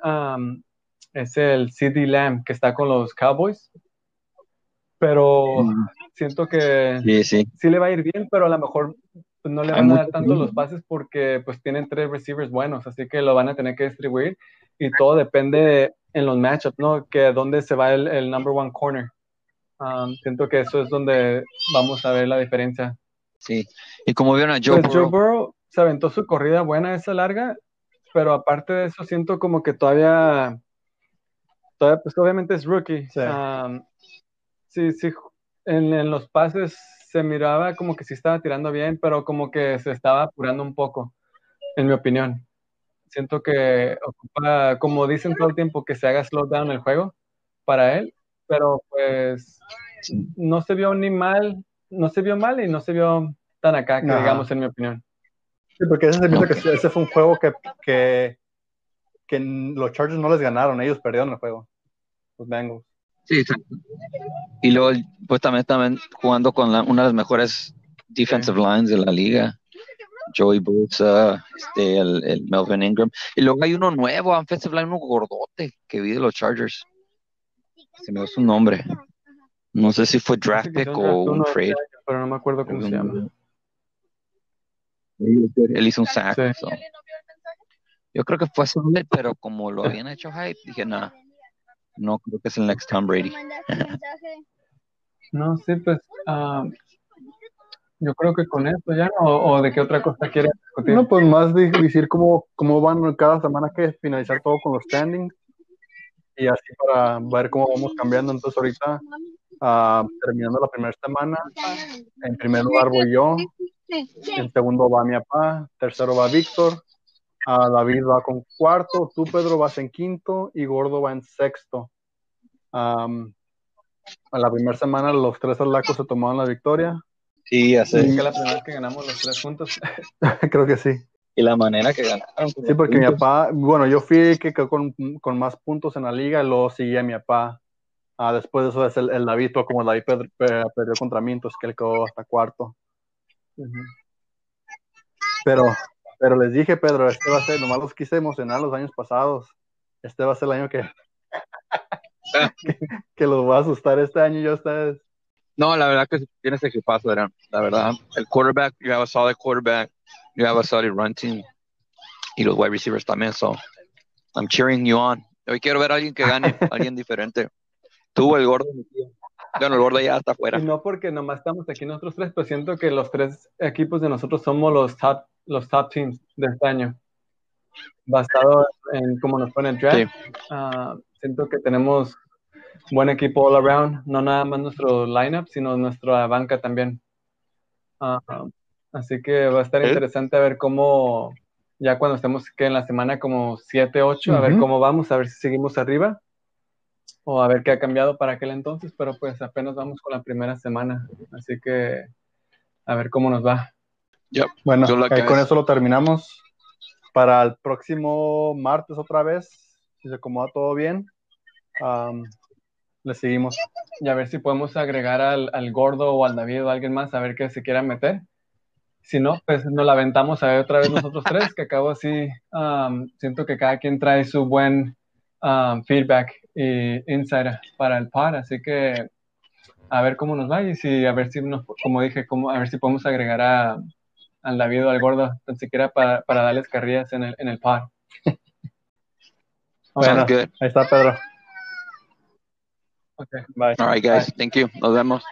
es el CD Lamb, que está con los Cowboys. Pero Mm. siento que sí, sí. sí le va a ir bien, pero a lo mejor pues, no le van a dar tanto los pases porque pues tienen tres receivers buenos, así que lo van a tener que distribuir y todo depende en los matchups, ¿no? Que dónde se va el, el number one corner. Um, siento que eso es donde vamos a ver la diferencia. Sí. Y como vieron a Joe Pues Joe Burrow, Burrow se aventó su corrida buena esa larga, pero aparte de eso siento como que todavía, todavía pues obviamente es rookie. Sí. Um, sí, sí, en, en los pases se miraba como que sí estaba tirando bien, pero como que se estaba apurando un poco, en mi opinión. Siento que ocupa, como dicen todo el tiempo, que se haga slow down el juego para él, pero pues no se vio ni mal, no se vio mal y no se vio tan acá, que digamos, en mi opinión. Sí, porque que ese fue un juego que, que, que los Chargers no les ganaron, ellos perdieron el juego. Los Bengals. Sí, exacto. Y luego, pues también, también jugando con la- una de las mejores defensive lines de la liga. Joey Bosa, este, el, el Melvin Ingram. Y luego hay uno nuevo, offensive line, uno gordote que vi de los Chargers. Se me dio su nombre. No sé si fue draft pick o un trade. Pero no me acuerdo cómo se llama. Él hizo un sack. Sí. so. Yo creo que fue solid, pero como lo habían hecho hype, dije, no, no creo que es el next Tom Brady. No, sí, pues ah, yo creo que con esto ya, ¿no? o, o de qué otra cosa quieres discutir. No, pues más de- decir cómo, cómo van cada semana que finalizar todo con los standings y así para ver cómo vamos cambiando. Entonces ahorita, ah, terminando la primera semana, en primer lugar voy yo, en segundo va mi papá, tercero va Víctor, ah, David va con cuarto, tú Pedro vas en quinto y Gordo va en sexto. Am, a la primera semana los tres alacos se tomaron la victoria, Sí, ya Sí, que es la primera vez que ganamos los tres juntos. [laughs] creo que sí. Y la manera que ganaron. Sí, porque mi papá, bueno, yo fui el que quedó con, con más puntos en la liga y luego seguía mi papá. Ah, después de eso es el, el David, como el David per- per- perdió contra mí, entonces que él quedó hasta cuarto. Pero, pero les dije, Pedro, este va a ser, nomás los quise emocionar los años pasados. Este va a ser el año que, que, [laughs] [laughs] que los voy a asustar este año yo a ustedes. No, la verdad que tienes equipazo, era, la verdad. El quarterback, you have a solid quarterback, you have a solid run team, y los wide receivers también, so I'm cheering you on. Hoy quiero ver a alguien que gane, [laughs] alguien diferente. Tú, el gordo, mi tío. Bueno, el gordo ya está afuera. Y no porque nomás estamos aquí nosotros tres, pero siento que los tres equipos de nosotros somos los top, los top teams de este año. Basado en cómo nos pone el draft, Sí. ah, siento que tenemos buen equipo all around, no nada más nuestro lineup, sino nuestra banca también. Ah, así que va a estar Sí. interesante a ver cómo, ya cuando estemos que en la semana como 7, 8, a ver cómo vamos, a ver si seguimos arriba o a ver qué ha cambiado para aquel entonces, pero pues apenas vamos con la primera semana, así que a ver cómo nos va. Bueno, con eso lo terminamos. Para el próximo martes otra vez, si se acomoda todo bien, am, le seguimos. Y a ver si podemos agregar al, al gordo o al David o a alguien más, a ver que se quiera meter. Si no, pues nos la aventamos a ver otra vez nosotros tres, que acabo así, um, siento que cada quien trae su buen um, feedback y insight para el pod, así que a ver cómo nos va y si, a ver si, nos, como dije, como, a ver si podemos agregar a, al David o al gordo, tan siquiera para, para darles carrillas en el, en el pod. Bueno, Sounds good. ahí está Pedro. Ok. Bye. All right, guys. Thank you. Nos vemos.